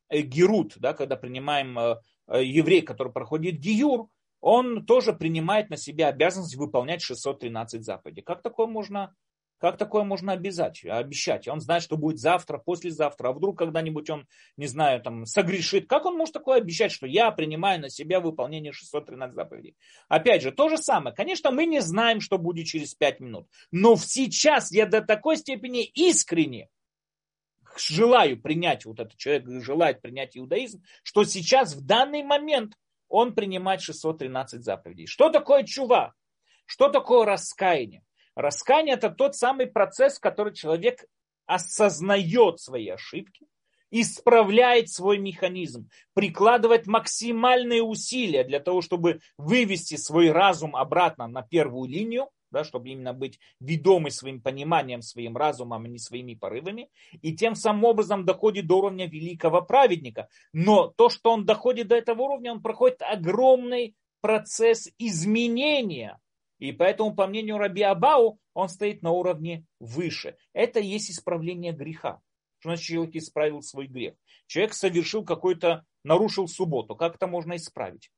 э, герут, да, когда принимаем э, э, еврей, который проходит гиюр, он тоже принимает на себя обязанность выполнять 613 заповедей. Как такое можно как такое можно обязать, обещать? Он знает, что будет завтра, послезавтра, а вдруг когда-нибудь он, не знаю, там, согрешит. Как он может такое обещать, что я принимаю на себя выполнение 613 заповедей? Опять же, то же самое. Конечно, мы не знаем, что будет через 5 минут. Но сейчас я до такой степени искренне желаю принять, вот этот человек желает принять иудаизм, что сейчас в данный момент он принимает 613 заповедей. Что такое чува? Что такое раскаяние? Раскаяние – это тот самый процесс, в который человек осознает свои ошибки, исправляет свой механизм, прикладывает максимальные усилия для того, чтобы вывести свой разум обратно на первую линию, да, чтобы именно быть ведомый своим пониманием, своим разумом, а не своими порывами, и тем самым образом доходит до уровня великого праведника. Но то, что он доходит до этого уровня, он проходит огромный процесс изменения и поэтому, по мнению Раби Абау, он стоит на уровне выше. Это и есть исправление греха. Что значит человек исправил свой грех? Человек совершил какой-то, нарушил субботу. Как это можно исправить?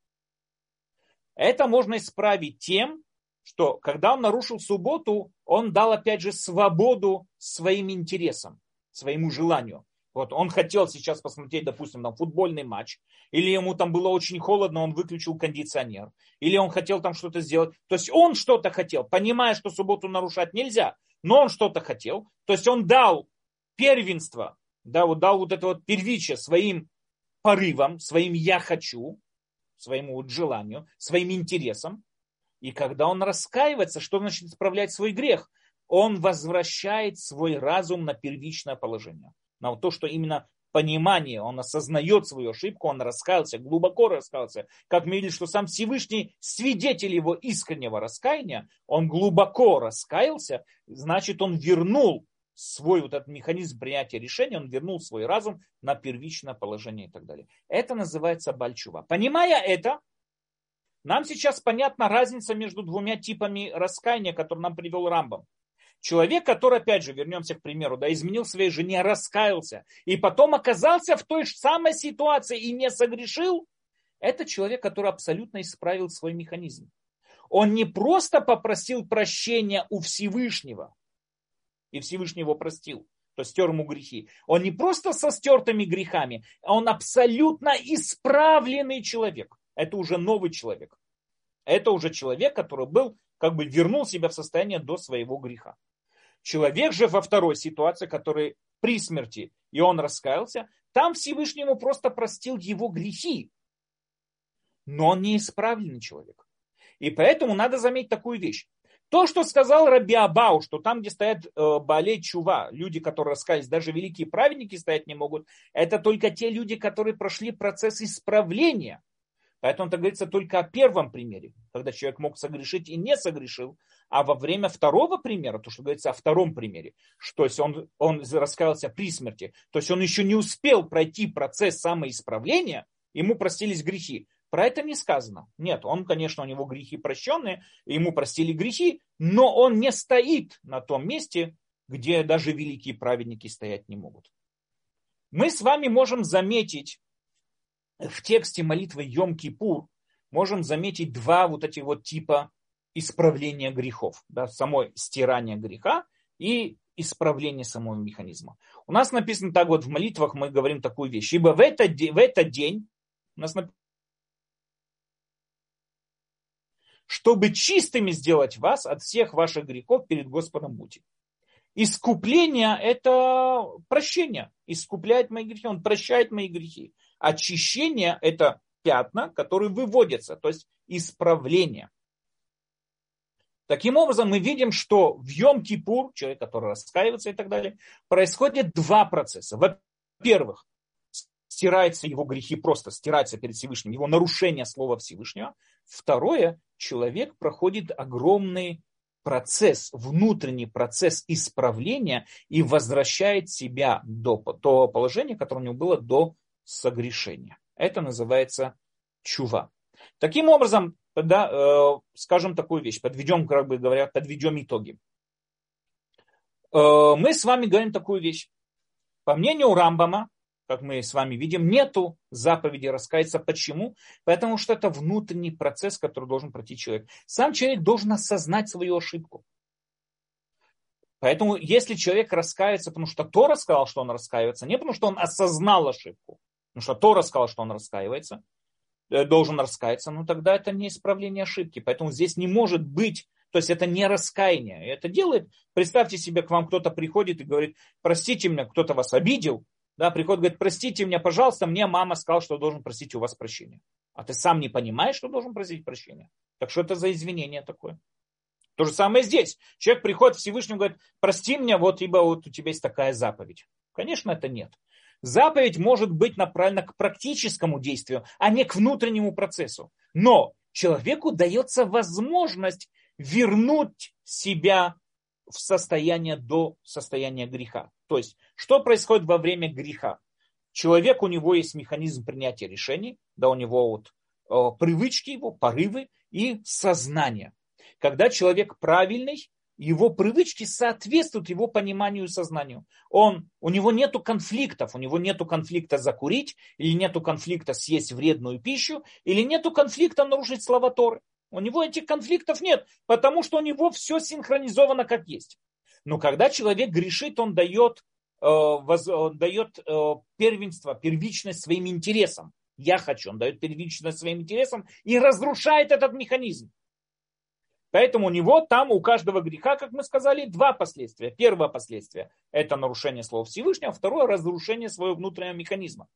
Это можно исправить тем, что когда он нарушил субботу, он дал опять же свободу своим интересам, своему желанию. Вот он хотел сейчас посмотреть, допустим, там футбольный матч, или ему там было очень холодно, он выключил кондиционер, или он хотел там что-то сделать. То есть он что-то хотел, понимая, что субботу нарушать нельзя, но он что-то хотел. То есть он дал первенство, да, вот дал вот это вот первичие своим порывам, своим я хочу, своему вот желанию, своим интересам. И когда он раскаивается, что значит исправлять свой грех? Он возвращает свой разум на первичное положение на то, что именно понимание, он осознает свою ошибку, он раскаялся, глубоко раскаялся. Как мы видели, что сам Всевышний свидетель его искреннего раскаяния, он глубоко раскаялся, значит, он вернул свой вот этот механизм принятия решения, он вернул свой разум на первичное положение и так далее. Это называется бальчува. Понимая это, нам сейчас понятна разница между двумя типами раскаяния, который нам привел Рамбам. Человек, который, опять же, вернемся к примеру, да, изменил своей жене, раскаялся, и потом оказался в той же самой ситуации и не согрешил, это человек, который абсолютно исправил свой механизм. Он не просто попросил прощения у Всевышнего, и Всевышний его простил, то стер ему грехи. Он не просто со стертыми грехами, а он абсолютно исправленный человек. Это уже новый человек. Это уже человек, который был как бы вернул себя в состояние до своего греха. Человек же во второй ситуации, который при смерти, и он раскаялся, там Всевышнему просто простил его грехи. Но он не исправленный человек. И поэтому надо заметить такую вещь. То, что сказал Раби Абау, что там, где стоят э, Балей Чува, люди, которые раскаялись, даже великие праведники стоять не могут, это только те люди, которые прошли процесс исправления. Поэтому это говорится только о первом примере, когда человек мог согрешить и не согрешил, а во время второго примера, то, что говорится о втором примере, что есть он, он раскаялся при смерти, то есть он еще не успел пройти процесс самоисправления, ему простились грехи. Про это не сказано. Нет, он, конечно, у него грехи прощенные, ему простили грехи, но он не стоит на том месте, где даже великие праведники стоять не могут. Мы с вами можем заметить в тексте молитвы Йом-Кипур можем заметить два вот эти вот типа исправления грехов. Да, самой стирание греха и исправление самого механизма. У нас написано так вот в молитвах мы говорим такую вещь. Ибо в этот, в этот день у нас написано чтобы чистыми сделать вас от всех ваших грехов перед Господом будете. Искупление – это прощение. Искупляет мои грехи, он прощает мои грехи. Очищение – это пятна, которые выводятся, то есть исправление. Таким образом, мы видим, что в Йом-Кипур, человек, который раскаивается и так далее, происходит два процесса. Во-первых, стираются его грехи, просто стираются перед Всевышним, его нарушение слова Всевышнего. Второе, человек проходит огромный процесс, внутренний процесс исправления и возвращает себя до того положения, которое у него было до согрешения. Это называется чува. Таким образом, да, э, скажем такую вещь, подведем, как бы говоря, подведем итоги. Э, мы с вами говорим такую вещь. По мнению Рамбама, как мы с вами видим, нету заповеди раскаяться. Почему? Потому что это внутренний процесс, который должен пройти человек. Сам человек должен осознать свою ошибку. Поэтому, если человек раскается, потому что Тора сказал, что он раскаивается, не потому что он осознал ошибку, потому что Тора сказал, что он раскаивается, э, должен раскаяться, ну тогда это не исправление ошибки. Поэтому здесь не может быть, то есть это не раскаяние. Это делает, представьте себе, к вам кто-то приходит и говорит, простите меня, кто-то вас обидел, да, приходит, говорит, простите меня, пожалуйста, мне мама сказала, что должен просить у вас прощения. А ты сам не понимаешь, что должен просить прощения. Так что это за извинение такое? То же самое здесь. Человек приходит к Всевышнему и говорит, прости меня, вот ибо вот у тебя есть такая заповедь. Конечно, это нет. Заповедь может быть направлена к практическому действию, а не к внутреннему процессу. Но человеку дается возможность вернуть себя в состояние до состояния греха. То есть, что происходит во время греха? Человек, у него есть механизм принятия решений, да, у него вот э, привычки его, порывы и сознание. Когда человек правильный, его привычки соответствуют его пониманию и сознанию. Он, у него нет конфликтов, у него нет конфликта закурить, или нет конфликта съесть вредную пищу, или нет конфликта нарушить слова Торы. У него этих конфликтов нет, потому что у него все синхронизовано как есть. Но когда человек грешит, он дает, э, он дает э, первенство, первичность своим интересам. Я хочу, он дает первичность своим интересам и разрушает этот механизм. Поэтому у него там, у каждого греха, как мы сказали, два последствия. Первое последствие – это нарушение слова Всевышнего, второе – разрушение своего внутреннего механизма.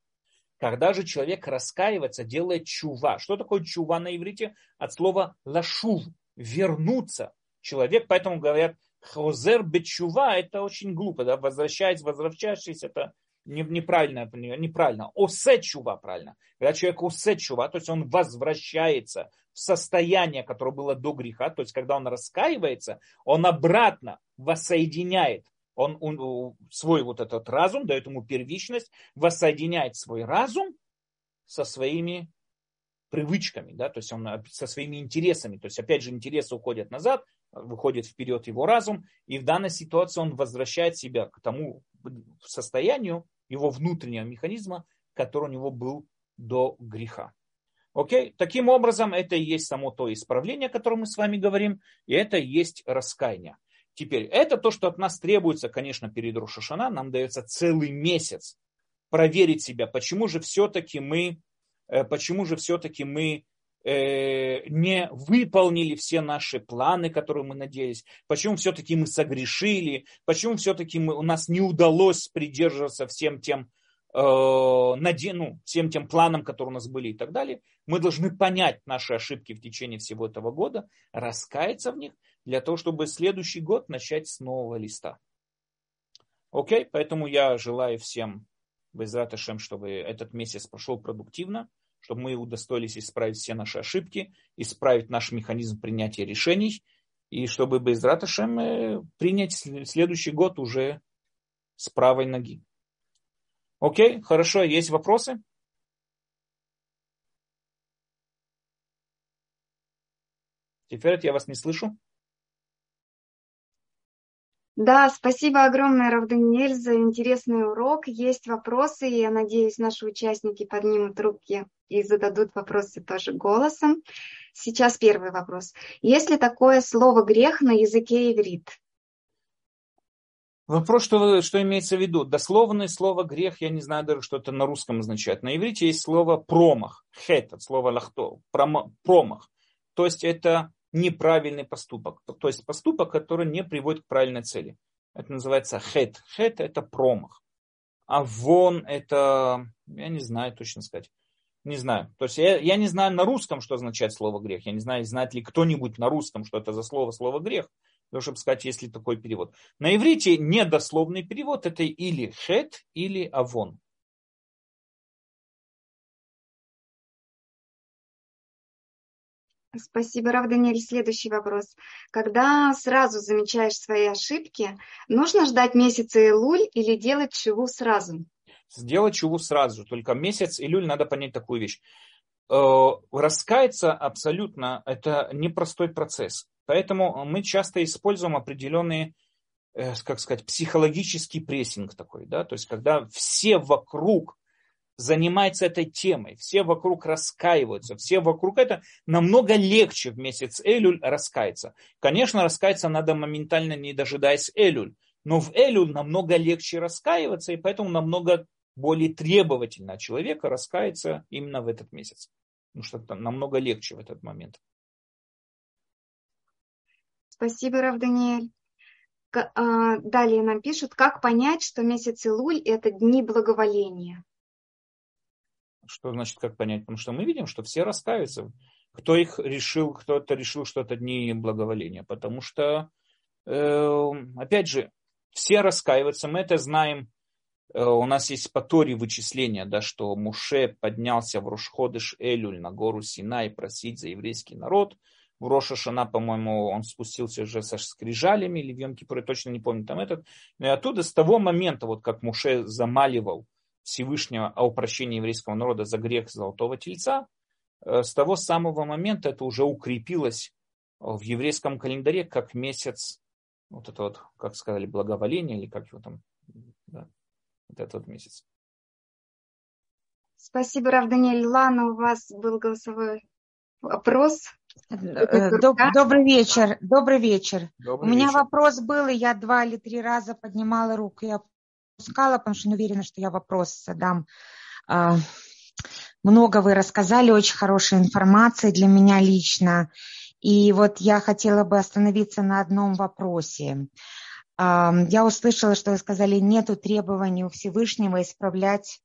Когда же человек раскаивается, делает чува. Что такое чува на иврите? От слова лашув – вернуться. Человек, поэтому говорят, хозер бечува – это очень глупо. Да? Возвращаясь, возвращаешься, это неправильно, неправильно. Осе чува правильно. Когда человек осе чува, то есть он возвращается в состояние, которое было до греха, то есть когда он раскаивается, он обратно воссоединяет он, он свой вот этот разум, дает ему первичность, воссоединяет свой разум со своими привычками, да, то есть он со своими интересами, то есть опять же интересы уходят назад, выходит вперед его разум, и в данной ситуации он возвращает себя к тому состоянию его внутреннего механизма, который у него был до греха. Окей? Таким образом, это и есть само то исправление, о котором мы с вами говорим, и это и есть раскаяние. Теперь, это то, что от нас требуется, конечно, перед Рошашана. Нам дается целый месяц проверить себя, почему же все-таки мы, э, почему же все-таки мы не выполнили все наши планы, которые мы надеялись, почему все-таки мы согрешили, почему все-таки мы, у нас не удалось придерживаться всем тем, э, ну, всем тем планам, которые у нас были и так далее. Мы должны понять наши ошибки в течение всего этого года, раскаяться в них для того, чтобы следующий год начать с нового листа. Окей, поэтому я желаю всем без Раташем, чтобы этот месяц прошел продуктивно, чтобы мы удостоились исправить все наши ошибки, исправить наш механизм принятия решений, и чтобы без Раташем э, принять следующий год уже с правой ноги. Окей, хорошо, есть вопросы? Теперь я вас не слышу. Да, спасибо огромное, Равданиэль, за интересный урок. Есть вопросы, и я надеюсь, наши участники поднимут руки и зададут вопросы тоже голосом. Сейчас первый вопрос. Есть ли такое слово «грех» на языке иврит? Вопрос, что, что имеется в виду? Дословное слово «грех», я не знаю даже, что это на русском означает. На иврите есть слово «промах», «хет», от слова «лахто», «промах». То есть это неправильный поступок. То есть поступок, который не приводит к правильной цели. Это называется хет. Хет – это промах. А вон – это, я не знаю точно сказать. Не знаю. То есть я, я не знаю на русском, что означает слово грех. Я не знаю, знает ли кто-нибудь на русском, что это за слово, слово грех. Для чтобы сказать, если такой перевод. На иврите недословный перевод это или хет, или авон. Спасибо, Рав Даниэль. Следующий вопрос. Когда сразу замечаешь свои ошибки, нужно ждать месяца Илуль или делать чего сразу? Сделать чего сразу. Только месяц Илюль надо понять такую вещь. Э, раскаяться абсолютно это непростой процесс. Поэтому мы часто используем определенные, э, как сказать, психологический прессинг такой. Да? То есть когда все вокруг занимается этой темой, все вокруг раскаиваются, все вокруг это, намного легче в месяц Элюль раскаяться. Конечно, раскаяться надо моментально, не дожидаясь Элюль, но в Элюль намного легче раскаиваться, и поэтому намного более требовательно человека раскаяться именно в этот месяц. Потому что это намного легче в этот момент. Спасибо, Рав Даниэль. А, далее нам пишут, как понять, что месяц Илуль – это дни благоволения. Что значит, как понять? Потому что мы видим, что все раскаются. Кто их решил, кто-то решил, что это дни благоволения. Потому что, э, опять же, все раскаиваются. Мы это знаем. Э, у нас есть по Торе вычисления, да, что Муше поднялся в Рошходыш Элюль на гору Синай просить за еврейский народ. В Роша Шана, по-моему, он спустился уже со скрижалями или в Йом Кипуре, точно не помню там этот. И оттуда, с того момента, вот как Муше замаливал Всевышнего о прощении еврейского народа за грех Золотого Тельца, э, с того самого момента это уже укрепилось в еврейском календаре как месяц, вот это вот, как сказали, благоволение, или как его там, да, вот этот вот месяц. Спасибо, Рав Даниэль. Лана, у вас был голосовой вопрос. Э, доб, добрый вечер. Добрый вечер. Добрый у меня вечер. вопрос был, и я два или три раза поднимала руку. Я пропускала, потому что не уверена, что я вопрос задам. А, много вы рассказали, очень хорошей информации для меня лично. И вот я хотела бы остановиться на одном вопросе. А, я услышала, что вы сказали, нет требований у Всевышнего исправлять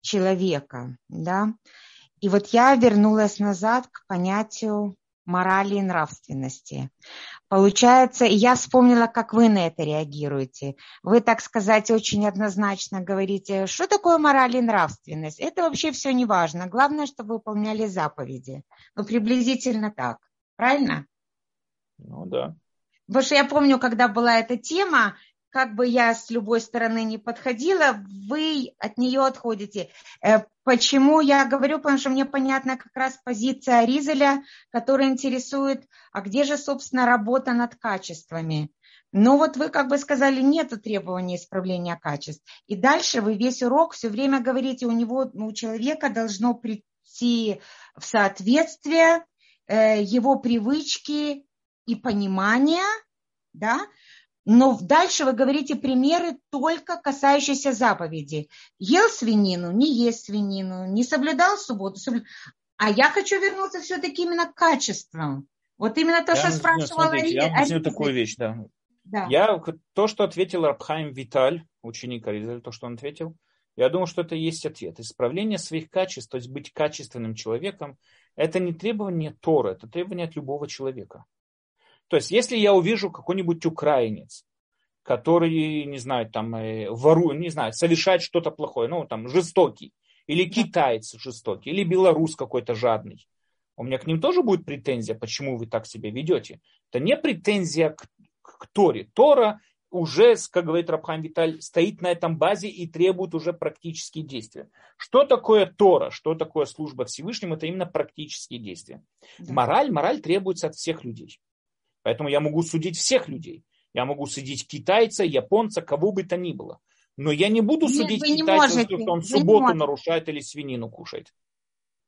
человека. Да? И вот я вернулась назад к понятию морали и нравственности. Получается, я вспомнила, как вы на это реагируете. Вы, так сказать, очень однозначно говорите, что такое мораль и нравственность. Это вообще все не важно. Главное, чтобы выполняли заповеди. Ну, приблизительно так. Правильно? Ну да. Потому что я помню, когда была эта тема, как бы я с любой стороны не подходила, вы от нее отходите. Э, почему я говорю? Потому что мне понятна как раз позиция Ризеля, которая интересует, а где же, собственно, работа над качествами? Но вот вы как бы сказали, нет требований исправления качеств. И дальше вы весь урок все время говорите, у него, ну, у человека должно прийти в соответствие э, его привычки и понимания, да, но дальше вы говорите примеры только касающиеся заповеди. Ел свинину, не есть свинину, не соблюдал субботу. Соблюдал. А я хочу вернуться все-таки именно к качествам. Вот именно то, я, что спрашивала смотрите, Я объясню такую вещь, да. да. Я, то, что ответил Рабхайм Виталь, ученик Аризаль, то, что он ответил, я думаю, что это есть ответ. Исправление своих качеств, то есть быть качественным человеком, это не требование Тора, это требование от любого человека. То есть, если я увижу какой-нибудь украинец, который, не знаю, там, э, ворует, не знаю, совершает что-то плохое, ну, там, жестокий, или китаец жестокий, или белорус какой-то жадный, у меня к ним тоже будет претензия, почему вы так себя ведете. Это не претензия к, к Торе. Тора уже, как говорит Рабхам Виталь, стоит на этом базе и требует уже практические действия. Что такое Тора, что такое служба Всевышнему, это именно практические действия. Да. Мораль, мораль требуется от всех людей. Поэтому я могу судить всех людей. Я могу судить китайца, японца, кого бы то ни было. Но я не буду Нет, судить китайца, что он субботу нарушает или свинину кушает.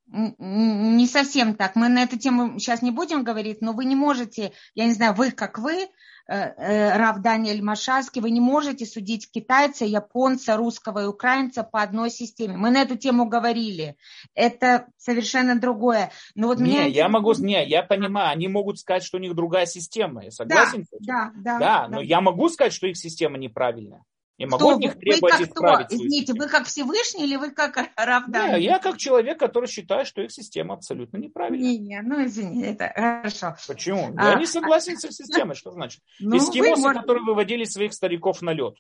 Не совсем так. Мы на эту тему сейчас не будем говорить, но вы не можете, я не знаю, вы как вы, э, э, Рав Даниэль Машарский, вы не можете судить китайца, японца, русского и украинца по одной системе. Мы на эту тему говорили. Это совершенно другое. Но вот не, меня... я могу, не, я понимаю, они могут сказать, что у них другая система. Я согласен? Да, да, да. Да, но я могу сказать, что их система неправильная. Я могу от них требовать вы исправить. Кто? Извините, вы как Всевышний или вы как Равдан? Не, я как человек, который считает, что их система абсолютно неправильная. Не, не, ну извини, это хорошо. Почему? А, я не согласен с их системой, что значит? Ну, Эскимосы, вы, которые выводили своих стариков на лед.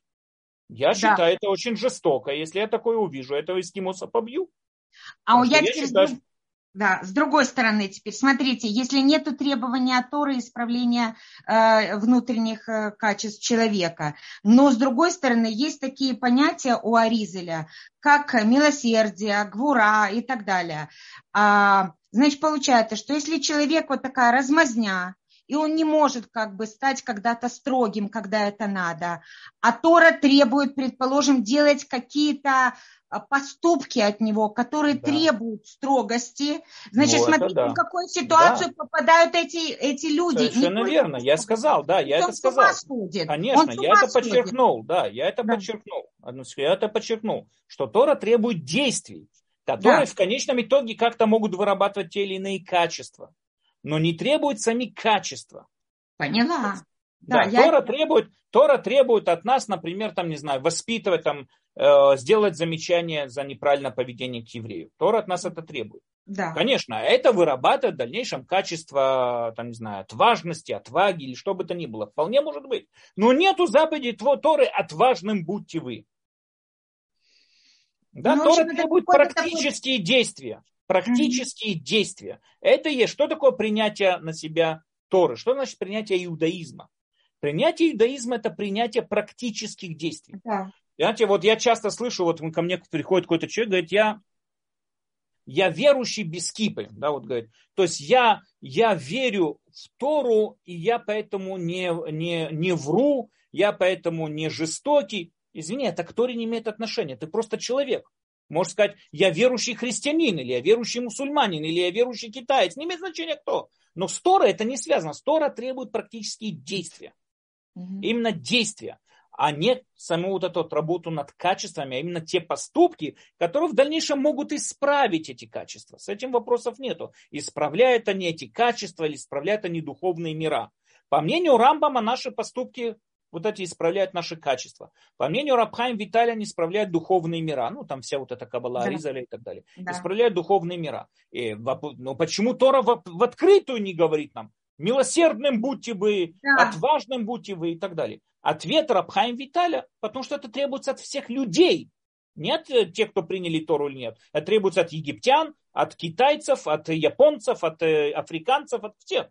Я да. считаю это очень жестоко. Если я такое увижу, этого эскимоса побью. А я, я теперь считаю, да, с другой стороны теперь, смотрите, если нет требования Торы исправления э, внутренних э, качеств человека, но с другой стороны есть такие понятия у Аризеля, как милосердие, гвура и так далее. А, значит, получается, что если человек вот такая размазня, и он не может как бы стать когда-то строгим, когда это надо. А Тора требует, предположим, делать какие-то поступки от него, которые да. требуют строгости. Значит, ну, смотрите, да. в какую ситуацию да. попадают эти, эти люди. Совершенно Никто верно, я сказал, да, я это сказал. Конечно, я это подчеркнул, да, я это да. подчеркнул. Я это подчеркнул, что Тора требует действий, которые да. в конечном итоге как-то могут вырабатывать те или иные качества но не требует сами качества. Поняла. Да, да я... Тора, требует, Тора требует от нас, например, там, не знаю, воспитывать, там, сделать замечание за неправильное поведение к еврею. Тора от нас это требует. Да. Конечно, это вырабатывает в дальнейшем качество, там, не знаю, отважности, отваги или что бы то ни было. Вполне может быть. Но нету заповеди Торы «отважным будьте вы». Да, ну, Тора требует практические такой... действия практические mm-hmm. действия. Это есть, что такое принятие на себя Торы? Что значит принятие иудаизма? Принятие иудаизма – это принятие практических действий. Да. Понимаете, вот я часто слышу, вот ко мне приходит какой-то человек, говорит, я, я верующий без кипы, да, вот говорит. То есть я, я верю в Тору, и я поэтому не, не, не вру, я поэтому не жестокий. Извини, это к Торе не имеет отношения, ты просто человек. Можешь сказать, я верующий христианин, или я верующий мусульманин, или я верующий китаец. Не имеет значения кто. Но с Тора это не связано. С Тора требует практические действия. Угу. Именно действия, а не саму вот эту вот работу над качествами, а именно те поступки, которые в дальнейшем могут исправить эти качества. С этим вопросов нету. Исправляют они эти качества или исправляют они духовные мира. По мнению Рамбама, наши поступки вот эти исправляют наши качества. По мнению Рабхайм Виталия, они исправляют духовные мира. Ну, там вся вот эта кабала, да. Ризаля и так далее. Да. Исправляют духовные мира. И, но почему Тора в, в открытую не говорит нам? Милосердным будьте вы, да. отважным будьте вы и так далее. Ответ Рабхайм Виталя, потому что это требуется от всех людей. Нет тех, кто приняли Тору или нет. Это требуется от египтян, от китайцев, от японцев, от э, африканцев, от всех.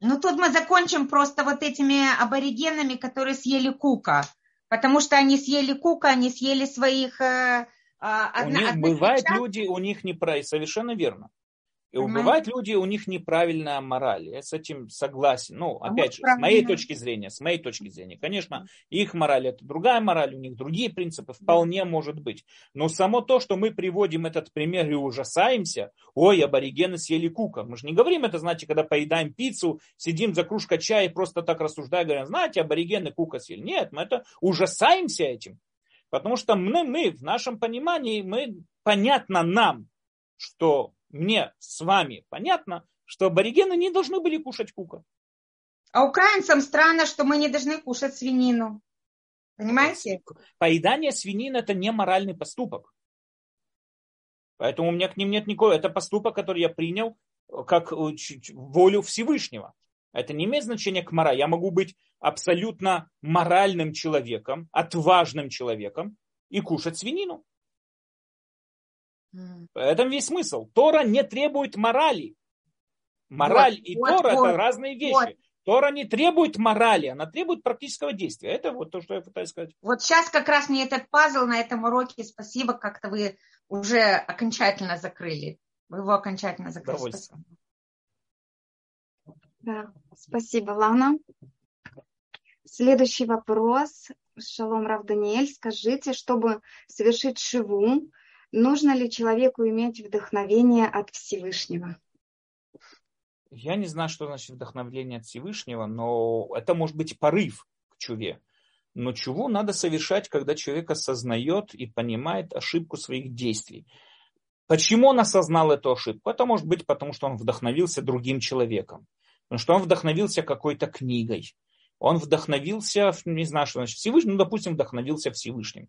Ну, тут мы закончим просто вот этими аборигенами, которые съели кука. Потому что они съели кука, они съели своих... Э, одна, у них бывают люди, у них не про... Совершенно верно. И убивать люди, у них неправильная мораль. Я с этим согласен. Ну, а опять же, с моей точки зрения, с моей точки зрения, конечно, их мораль это другая мораль, у них другие принципы, вполне может быть. Но само то, что мы приводим этот пример и ужасаемся, ой, аборигены съели кука. Мы же не говорим это, знаете, когда поедаем пиццу, сидим за кружкой чая и просто так рассуждаем, говорим, знаете, аборигены кука съели. Нет, мы это ужасаемся этим. Потому что мы, мы в нашем понимании, мы, понятно нам, что мне с вами понятно, что аборигены не должны были кушать кука. А украинцам странно, что мы не должны кушать свинину. Понимаете? Поедание свинины это не моральный поступок. Поэтому у меня к ним нет никакого. Это поступок, который я принял как э, волю Всевышнего. Это не имеет значения к морали. Я могу быть абсолютно моральным человеком, отважным человеком и кушать свинину. В этом весь смысл. Тора не требует морали. Мораль вот, и вот, Тора вот, это разные вещи. Вот. Тора не требует морали, она требует практического действия. Это вот то, что я пытаюсь сказать. Вот сейчас как раз мне этот пазл на этом уроке, спасибо, как-то вы уже окончательно закрыли. Вы его окончательно закрыли. Спасибо. Да, спасибо, Лана. Следующий вопрос. Шалом, Рав Даниэль, скажите, чтобы совершить шиву, Нужно ли человеку иметь вдохновение от Всевышнего? Я не знаю, что значит вдохновление от Всевышнего, но это может быть порыв к чуве. Но чуву надо совершать, когда человек осознает и понимает ошибку своих действий. Почему он осознал эту ошибку? Это может быть потому, что он вдохновился другим человеком. Потому что он вдохновился какой-то книгой. Он вдохновился, не знаю, что значит Всевышним, ну, допустим, вдохновился Всевышним.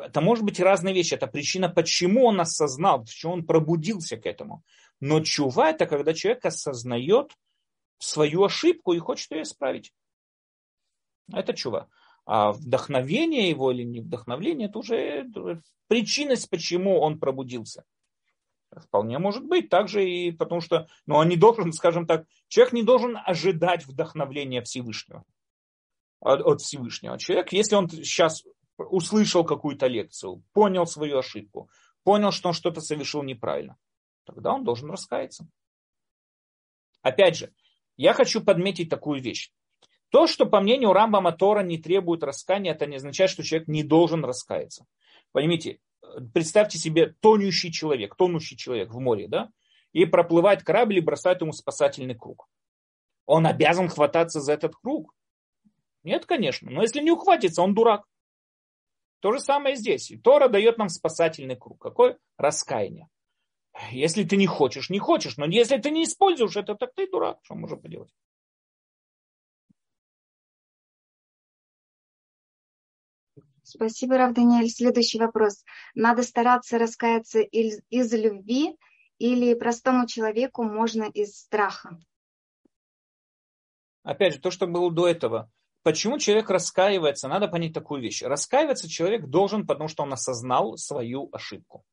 Это может быть разные вещи. Это причина, почему он осознал, почему он пробудился к этому. Но чува – это когда человек осознает свою ошибку и хочет ее исправить. Это чува. А вдохновение его или не вдохновление, это уже причинность, почему он пробудился. Вполне может быть. Также и потому что, ну, он не должен, скажем так, человек не должен ожидать вдохновления Всевышнего. От Всевышнего. Человек, если он сейчас услышал какую-то лекцию, понял свою ошибку, понял, что он что-то совершил неправильно, тогда он должен раскаяться. Опять же, я хочу подметить такую вещь. То, что по мнению Рамбама Тора не требует раскаяния, это не означает, что человек не должен раскаяться. Поймите, представьте себе тонущий человек, тонущий человек в море, да, и проплывает корабль и бросает ему спасательный круг. Он обязан хвататься за этот круг? Нет, конечно. Но если не ухватится, он дурак. То же самое здесь. И Тора дает нам спасательный круг. Какое? Раскаяние. Если ты не хочешь, не хочешь. Но если ты не используешь это, так ты дурак. Что можно поделать? Спасибо, Рав Даниэль. Следующий вопрос. Надо стараться раскаяться из, из любви или простому человеку можно из страха? Опять же, то, что было до этого. Почему человек раскаивается? Надо понять такую вещь. Раскаиваться человек должен, потому что он осознал свою ошибку.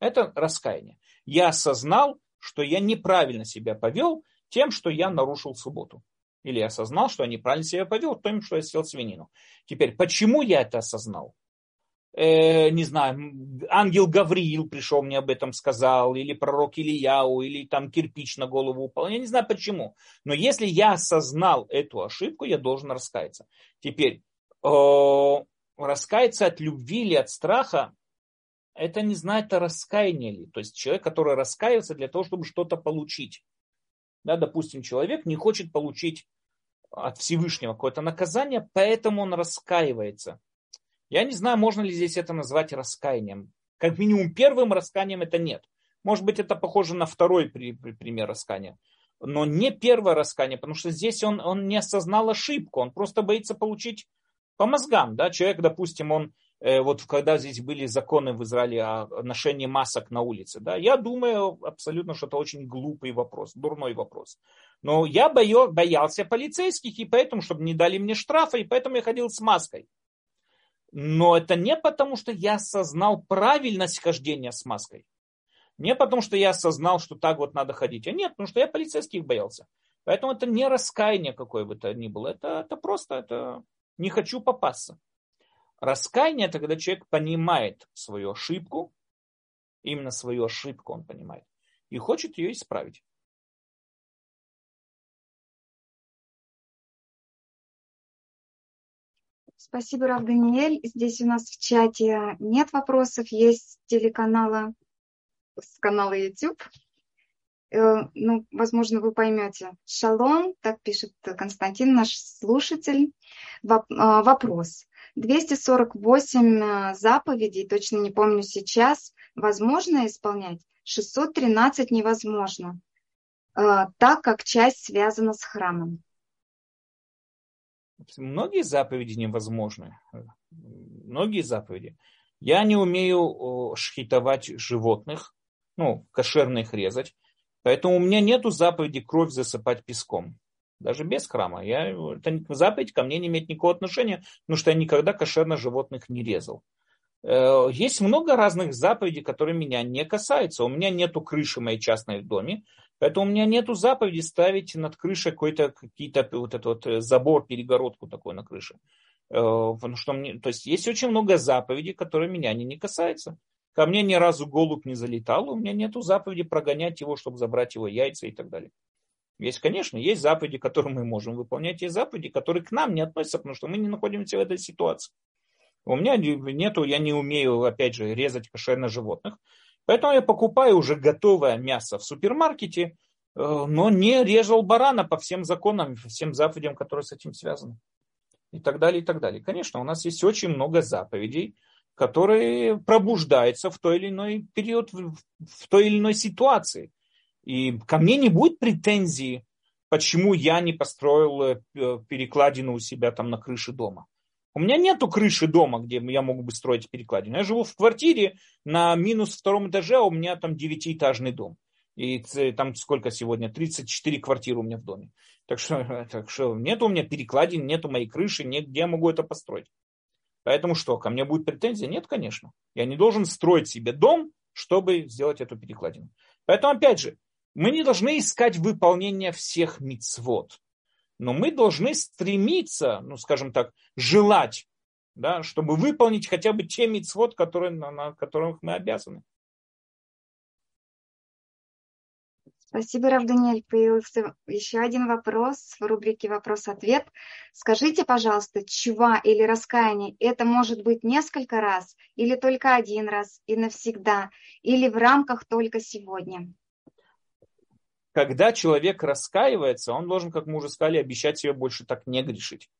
Это раскаяние. Я осознал, что я неправильно себя повел тем, что я нарушил субботу. Или я осознал, что я неправильно себя повел тем, что я съел свинину. Теперь, почему я это осознал? Э, не знаю, ангел Гавриил пришел мне об этом сказал, или пророк Ильяу, или там кирпич на голову упал. Я не знаю почему. Но если я осознал эту ошибку, я должен раскаяться. Теперь, э, раскаяться от любви или от страха, это не знает о раскаянии ли. То есть человек, который раскаивается для того, чтобы что-то получить. Да, допустим, человек не хочет получить от Всевышнего какое-то наказание, поэтому он раскаивается. Я не знаю, можно ли здесь это назвать раскаянием. Как минимум первым раскаянием это нет. Может быть, это похоже на второй пример раскаяния. Но не первое раскаяние, потому что здесь он, он не осознал ошибку, он просто боится получить по мозгам. Да? Человек, допустим, он Э, вот когда здесь были законы в Израиле о ношении масок на улице, да, я думаю абсолютно, что это очень глупый вопрос, дурной вопрос. Но я бою, боялся полицейских, и поэтому, чтобы не дали мне штрафа, и поэтому я ходил с маской. Но это не потому, что я осознал правильность хождения с маской. Не потому, что я осознал, что так вот надо ходить. А нет, потому что я полицейских боялся. Поэтому это не раскаяние какое бы то ни было. Это, это просто это не хочу попасться. Раскаяние – это когда человек понимает свою ошибку, именно свою ошибку он понимает, и хочет ее исправить. Спасибо, Рав Даниэль. Здесь у нас в чате нет вопросов, есть телеканала с канала YouTube. Э, ну, возможно, вы поймете. Шалом, так пишет Константин, наш слушатель. А, вопрос. 248 э, заповедей, точно не помню сейчас, возможно исполнять, 613 невозможно, э, так как часть связана с храмом. Многие заповеди невозможны. Многие заповеди. Я не умею шхитовать животных, ну, кошерно их резать. Поэтому у меня нету заповеди кровь засыпать песком даже без храма. Я, это заповедь ко мне не имеет никакого отношения, потому что я никогда кошерно животных не резал. Э, есть много разных заповедей, которые меня не касаются. У меня нету крыши моей частной доме, поэтому у меня нету заповеди ставить над крышей какой-то какие-то вот этот вот э, забор, перегородку такой на крыше. Э, потому что мне, то есть есть очень много заповедей, которые меня не, не касаются. Ко мне ни разу голубь не залетал, у меня нету заповеди прогонять его, чтобы забрать его яйца и так далее. Есть, конечно, есть заповеди, которые мы можем выполнять, есть заповеди, которые к нам не относятся, потому что мы не находимся в этой ситуации. У меня нету, я не умею, опять же, резать кошерных животных. Поэтому я покупаю уже готовое мясо в супермаркете, э, но не резал барана по всем законам, по всем заповедям, которые с этим связаны. И так далее, и так далее. Конечно, у нас есть очень много заповедей, которые пробуждаются в той или иной период, в той или иной ситуации. И ко мне не будет претензии, почему я не построил э, перекладину у себя там на крыше дома. У меня нету крыши дома, где я могу бы строить перекладину. Я живу в квартире на минус втором этаже, а у меня там девятиэтажный дом. И там сколько сегодня? 34 квартиры у меня в доме. Так что, так что нет у меня перекладин, нету моей крыши, нет, где я могу это построить. Поэтому что, ко мне будет претензия? Нет, конечно. Я не должен строить себе дом, чтобы сделать эту перекладину. Поэтому, опять же, мы не должны искать выполнение всех мицвод но мы должны стремиться, ну, скажем так, желать, да, чтобы выполнить хотя бы те мицвод, которые, на, на которых мы обязаны. Спасибо, Рав Даниэль. Появился еще один вопрос в рубрике «Вопрос-ответ». Скажите, пожалуйста, чува или раскаяние, это может быть несколько раз, или только один раз и навсегда, или в рамках только сегодня? Когда человек раскаивается, он должен, как мы уже сказали, обещать себе больше так не грешить.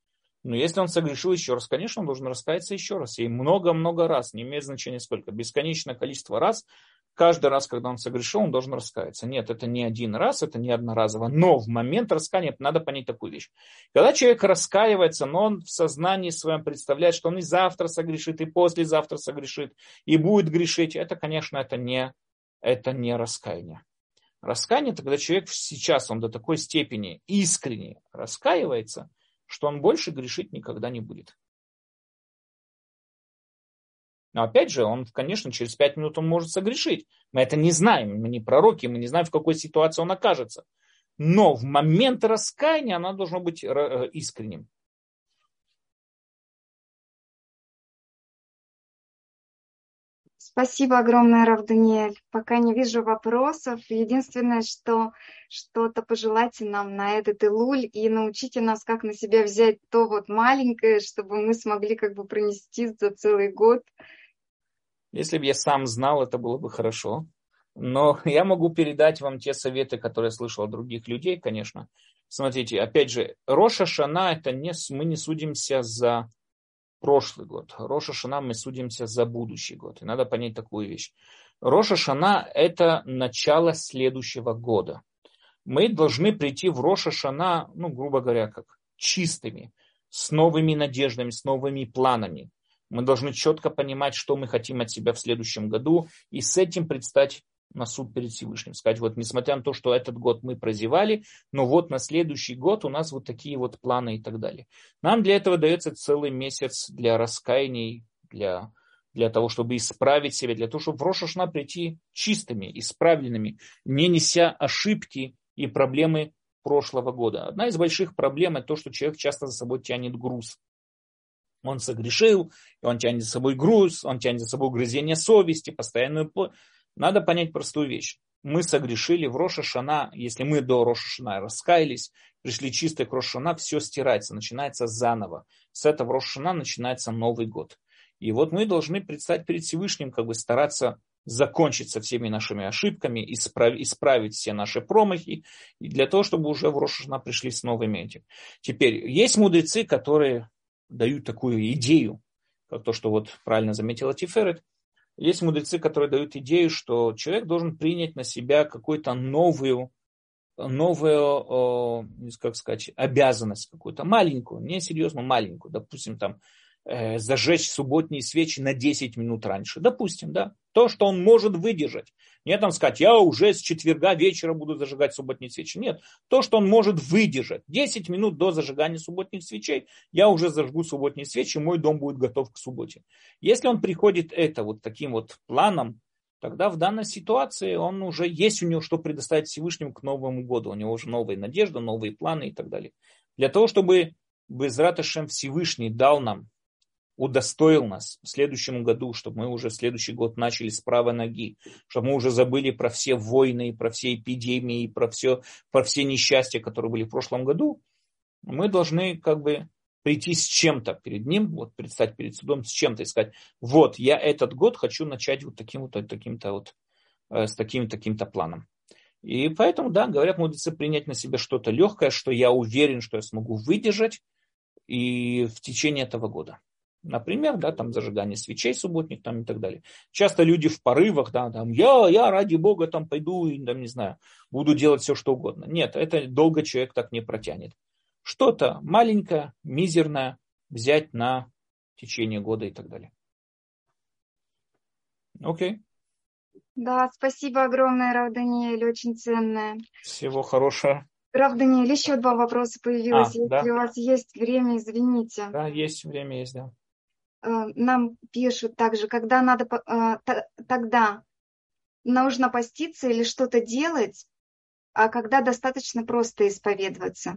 Но если он согрешил еще раз, конечно, он должен раскаяться еще раз. И много-много раз, не имеет значения сколько, бесконечное количество раз, каждый раз, когда он согрешил, он должен раскаяться. Нет, это не один раз, это не одноразово. Но в момент раскаяния надо понять такую вещь. Когда человек раскаивается, но он в сознании своем представляет, что он и завтра согрешит, и послезавтра согрешит, и будет грешить, это, конечно, это не, это не раскаяние. Раскаяние, это когда человек сейчас, он до такой степени искренне раскаивается, что он больше грешить никогда не будет. Но опять же, он, конечно, через пять минут он может согрешить. Мы это не знаем, мы не пророки, мы не знаем, в какой ситуации он окажется. Но в момент раскаяния она должна быть э, искренним. Спасибо огромное, Рав Даниэль. Пока не вижу вопросов. Единственное, что что-то пожелайте нам на этот Илуль и научите нас, как на себя взять то вот маленькое, чтобы мы смогли как бы пронести за целый год. Если бы я сам знал, это было бы хорошо. Но я могу передать вам те советы, которые я слышал от других людей, конечно. Смотрите, опять же, Роша Шана, это не, мы не судимся за прошлый год. Роша Шана мы судимся за будущий год. И надо понять такую вещь. Роша Шана – это начало следующего года. Мы должны прийти в Роша Шана, ну, грубо говоря, как чистыми, с новыми надеждами, с новыми планами. Мы должны четко понимать, что мы хотим от себя в следующем году, и с этим предстать на суд перед Всевышним. Сказать, вот несмотря на то, что этот год мы прозевали, но вот на следующий год у нас вот такие вот планы и так далее. Нам для этого дается целый месяц для раскаяний, для, для того, чтобы исправить себя, для того, чтобы в Рошашна прийти чистыми, исправленными, не неся ошибки и проблемы прошлого года. Одна из больших проблем это то, что человек часто за собой тянет груз. Он согрешил, он тянет за собой груз, он тянет за собой грызение совести, постоянную надо понять простую вещь. Мы согрешили в Роша Шана, если мы до Роша Шана раскаялись, пришли чистые к Роша Шана, все стирается, начинается заново. С этого Роша Шана начинается Новый год. И вот мы должны предстать перед Всевышним, как бы стараться закончить со всеми нашими ошибками, исправить, исправить все наши промахи, и для того, чтобы уже в Рошашна пришли с новыми этим. Теперь, есть мудрецы, которые дают такую идею, как то, что вот правильно заметила Тиферет, есть мудрецы, которые дают идею, что человек должен принять на себя какую-то новую, новую, как сказать, обязанность какую-то, маленькую, не серьезно маленькую, допустим, там, э, зажечь субботние свечи на 10 минут раньше, допустим, да, то, что он может выдержать. Не там сказать, я уже с четверга вечера буду зажигать субботние свечи. Нет, то, что он может выдержать. 10 минут до зажигания субботних свечей я уже зажгу субботние свечи, мой дом будет готов к субботе. Если он приходит это вот таким вот планом, тогда в данной ситуации он уже есть у него что предоставить Всевышнему к Новому году. У него уже новые надежды, новые планы и так далее. Для того, чтобы Безраташем Всевышний дал нам удостоил нас в следующем году, чтобы мы уже следующий год начали с правой ноги, чтобы мы уже забыли про все войны, про все эпидемии, про все, про все несчастья, которые были в прошлом году, мы должны как бы прийти с чем-то перед ним, вот предстать перед судом с чем-то и сказать, вот, я этот год хочу начать вот таким вот, таким-то вот, э, с таким таким-то планом. И поэтому, да, говорят мудрецы, принять на себя что-то легкое, что я уверен, что я смогу выдержать и в течение этого года. Например, да, там зажигание свечей субботник там и так далее. Часто люди в порывах, да, там, я, я ради Бога там пойду и, там, не знаю, буду делать все, что угодно. Нет, это долго человек так не протянет. Что-то маленькое, мизерное взять на течение года и так далее. Окей. Да, спасибо огромное, Рав Даниэль, очень ценное. Всего хорошего. Рав Даниэль, еще два вопроса появилось. А, Если да? у вас есть время, извините. Да, есть время, есть, да. Э, нам пишут также, когда надо, э, тогда нужно поститься или что-то делать, а когда достаточно просто исповедоваться.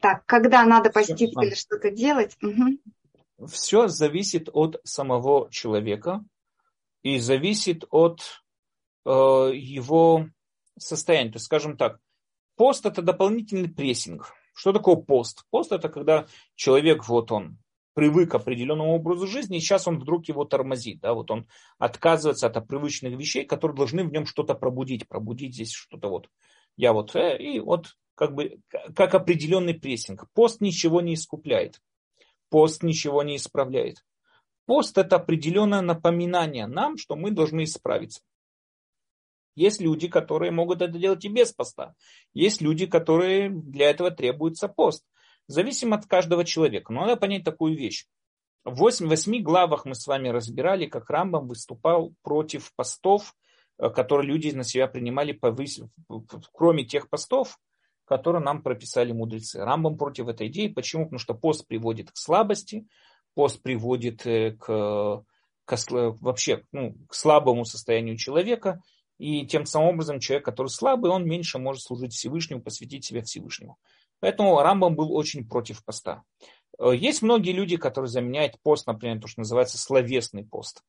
Так, когда надо поститься Все, или что-то делать? Угу. Все зависит от самого человека и зависит от э, его состояния. То есть, скажем так, пост это дополнительный прессинг. Что такое пост? Пост это когда человек, вот он, привык к определенному образу жизни, и сейчас он вдруг его тормозит. Да? Вот он отказывается от привычных вещей, которые должны в нем что-то пробудить. Пробудить здесь что-то вот. Я вот, э, и вот как бы как определенный прессинг. Пост ничего не искупляет. Пост ничего не исправляет. Пост это определенное напоминание нам, что мы должны исправиться. Есть люди, которые могут это делать и без поста. Есть люди, которые для этого требуется пост. Зависимо от каждого человека. Но надо понять такую вещь. В 8, 8 главах мы с вами разбирали, как Рамбам выступал против постов, э, которые люди на себя принимали, повысив, кроме тех постов, которые нам прописали мудрецы. Рамбам против этой идеи. Почему? Потому что пост приводит к слабости, пост приводит э, к, к вообще ну, к слабому состоянию человека, и тем самым образом человек, который слабый, он меньше может служить Всевышнему, посвятить себя Всевышнему. Поэтому Рамбам был очень против поста. Э, есть многие люди, которые заменяют пост, например, то, что называется словесный пост.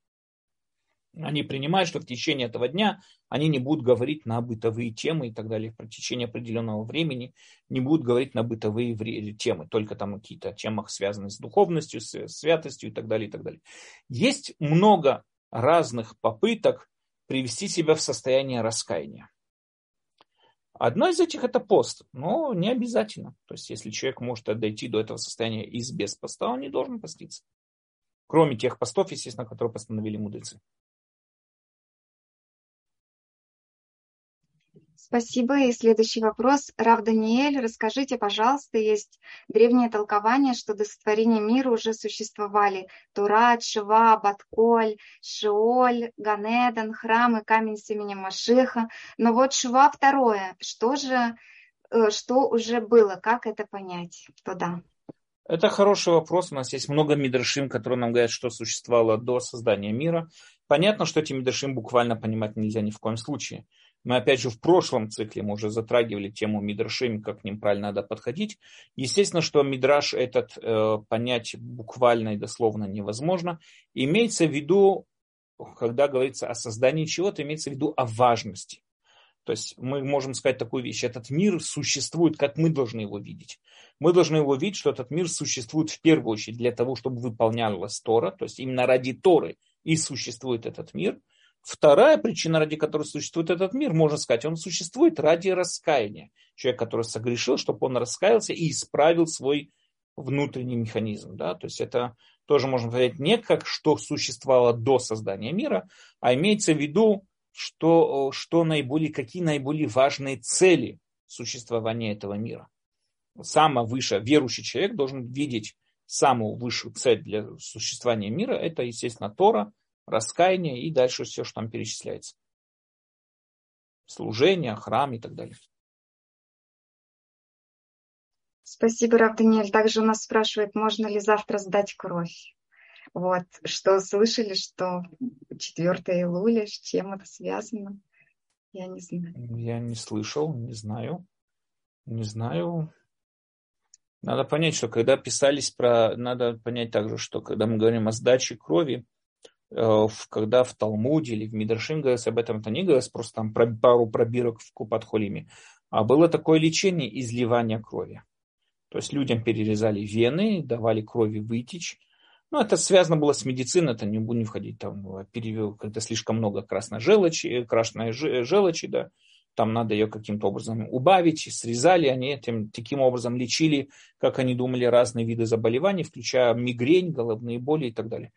Они принимают, что в течение этого дня они не будут говорить на бытовые темы и так далее. В течение определенного времени не будут говорить на бытовые темы, только там какие-то темы, связанные с духовностью, с святостью и так далее. И так далее. Есть много разных попыток привести себя в состояние раскаяния. Одно из этих это пост, но не обязательно. То есть, если человек может дойти до этого состояния из без поста, он не должен поститься. Кроме тех постов, естественно, которые постановили мудрецы. Спасибо. И следующий вопрос. Рав Даниэль, расскажите, пожалуйста, есть древнее толкование, что до сотворения мира уже существовали Турат, Шива, Батколь, Шиоль, Ганедан, храм и камень с именем Машиха. Но вот Шива второе. Что же, э, что уже было? Как это понять? Что да? Это хороший вопрос. У нас есть много мидрашим, которые нам говорят, что существовало до создания мира. Понятно, что эти мидрашим буквально понимать нельзя ни в коем случае. Мы опять же в прошлом цикле мы уже затрагивали тему мидрашим, как к ним правильно надо подходить. Естественно, что мидраш этот э, понять буквально и дословно невозможно. Имеется в виду, когда говорится о создании чего-то, имеется в виду о важности. То есть мы можем сказать такую вещь. Этот мир существует, как мы должны его видеть. Мы должны его видеть, что этот мир существует в первую очередь для того, чтобы выполнялась Тора. То есть именно ради Торы и существует этот мир – Вторая причина, ради которой существует этот мир, можно сказать, он существует ради раскаяния. Человек, который согрешил, чтобы он раскаялся и исправил свой внутренний механизм. Да? То есть это тоже можно сказать не как что существовало до создания мира, а имеется в виду, что, что наиболее, какие наиболее важные цели существования этого мира. Самое высшее, верующий человек должен видеть самую высшую цель для существования мира, это, естественно, Тора, раскаяние и дальше все, что там перечисляется. Служение, храм и так далее. Спасибо, Рав Даниэль. Также у нас спрашивают, можно ли завтра сдать кровь. Вот, что слышали, что 4 Илуля, с чем это связано? Я не знаю. Я не слышал, не знаю. Не знаю. Надо понять, что когда писались про... Надо понять также, что когда мы говорим о сдаче крови, когда в Талмуде или в Мидрашим говорится об этом, это не говорится просто там про пару пробирок в Купат Холиме, а было такое лечение изливания крови. То есть людям перерезали вены, давали крови вытечь. Ну, это связано было с медициной, это не буду не входить там, перевел, когда слишком много красной желчи, красной желчи, да, там надо ее каким-то образом убавить, срезали, они этим, таким образом лечили, как они думали, разные виды заболеваний, включая мигрень, головные боли и так далее.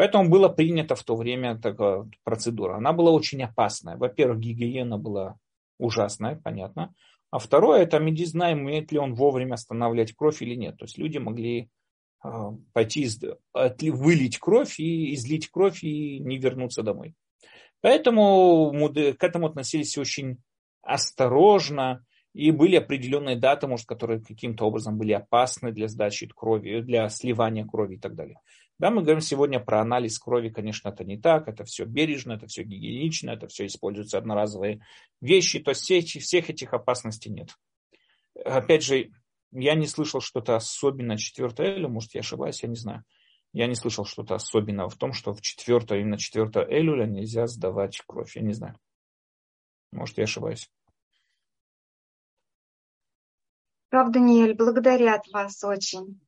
Поэтому было принято в то время такая процедура. Она была очень опасная. Во-первых, гигиена была ужасная, понятно. А второе, это мы не знаем, умеет ли он вовремя останавливать кровь или нет. То есть люди могли а, пойти, вылить кровь и излить кровь и не вернуться домой. Поэтому к этому относились очень осторожно, и были определенные даты, может, которые каким-то образом были опасны для сдачи крови, для сливания крови и так далее. Да, мы говорим сегодня про анализ крови, конечно, это не так, это все бережно, это все гигиенично, это все используются одноразовые вещи, то есть всех, всех этих опасностей нет. Опять же, я не слышал что-то особенное 4 Элю, может, я ошибаюсь, я не знаю. Я не слышал что-то особенного в том, что в 4, именно 4 Элюля нельзя сдавать кровь, я не знаю. Может, я ошибаюсь. Прав, Даниэль, благодарят вас очень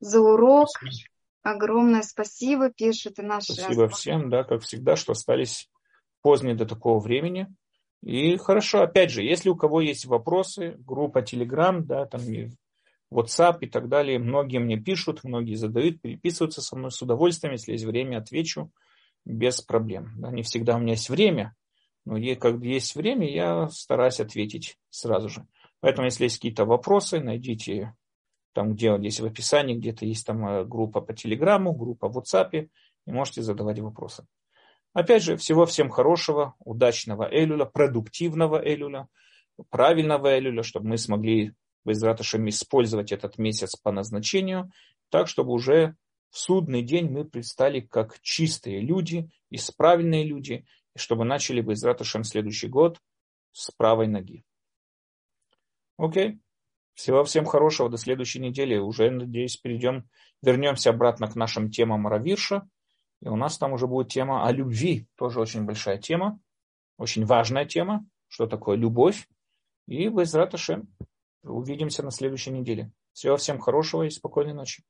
за урок. Спасибо. Огромное спасибо, пишет и наши. Спасибо всем, да, как всегда, что остались поздние до такого времени. И хорошо, опять же, если у кого есть вопросы, группа Telegram, да, там WhatsApp и так далее, многие мне пишут, многие задают, переписываются со мной с удовольствием, если есть время, отвечу без проблем. Да, не всегда у меня есть время, но когда есть время, я стараюсь ответить сразу же. Поэтому, если есть какие-то вопросы, найдите там, где здесь в описании, где-то есть там э, группа по Телеграму, группа в WhatsApp, и можете задавать вопросы. Опять же, всего всем хорошего, удачного Элюля, продуктивного Элюля, правильного Элюля, чтобы мы смогли без раташем использовать этот месяц по назначению, так, чтобы уже в судный день мы предстали как чистые люди, исправленные люди, и чтобы начали без раташем следующий год с правой ноги. Окей? Всего всем хорошего, до следующей недели. Уже, надеюсь, перейдем, вернемся обратно к нашим темам Равирша. И у нас там уже будет тема о любви. Тоже очень большая тема, очень важная тема. Что такое любовь? И без раташем увидимся на следующей неделе. Всего всем хорошего и спокойной ночи.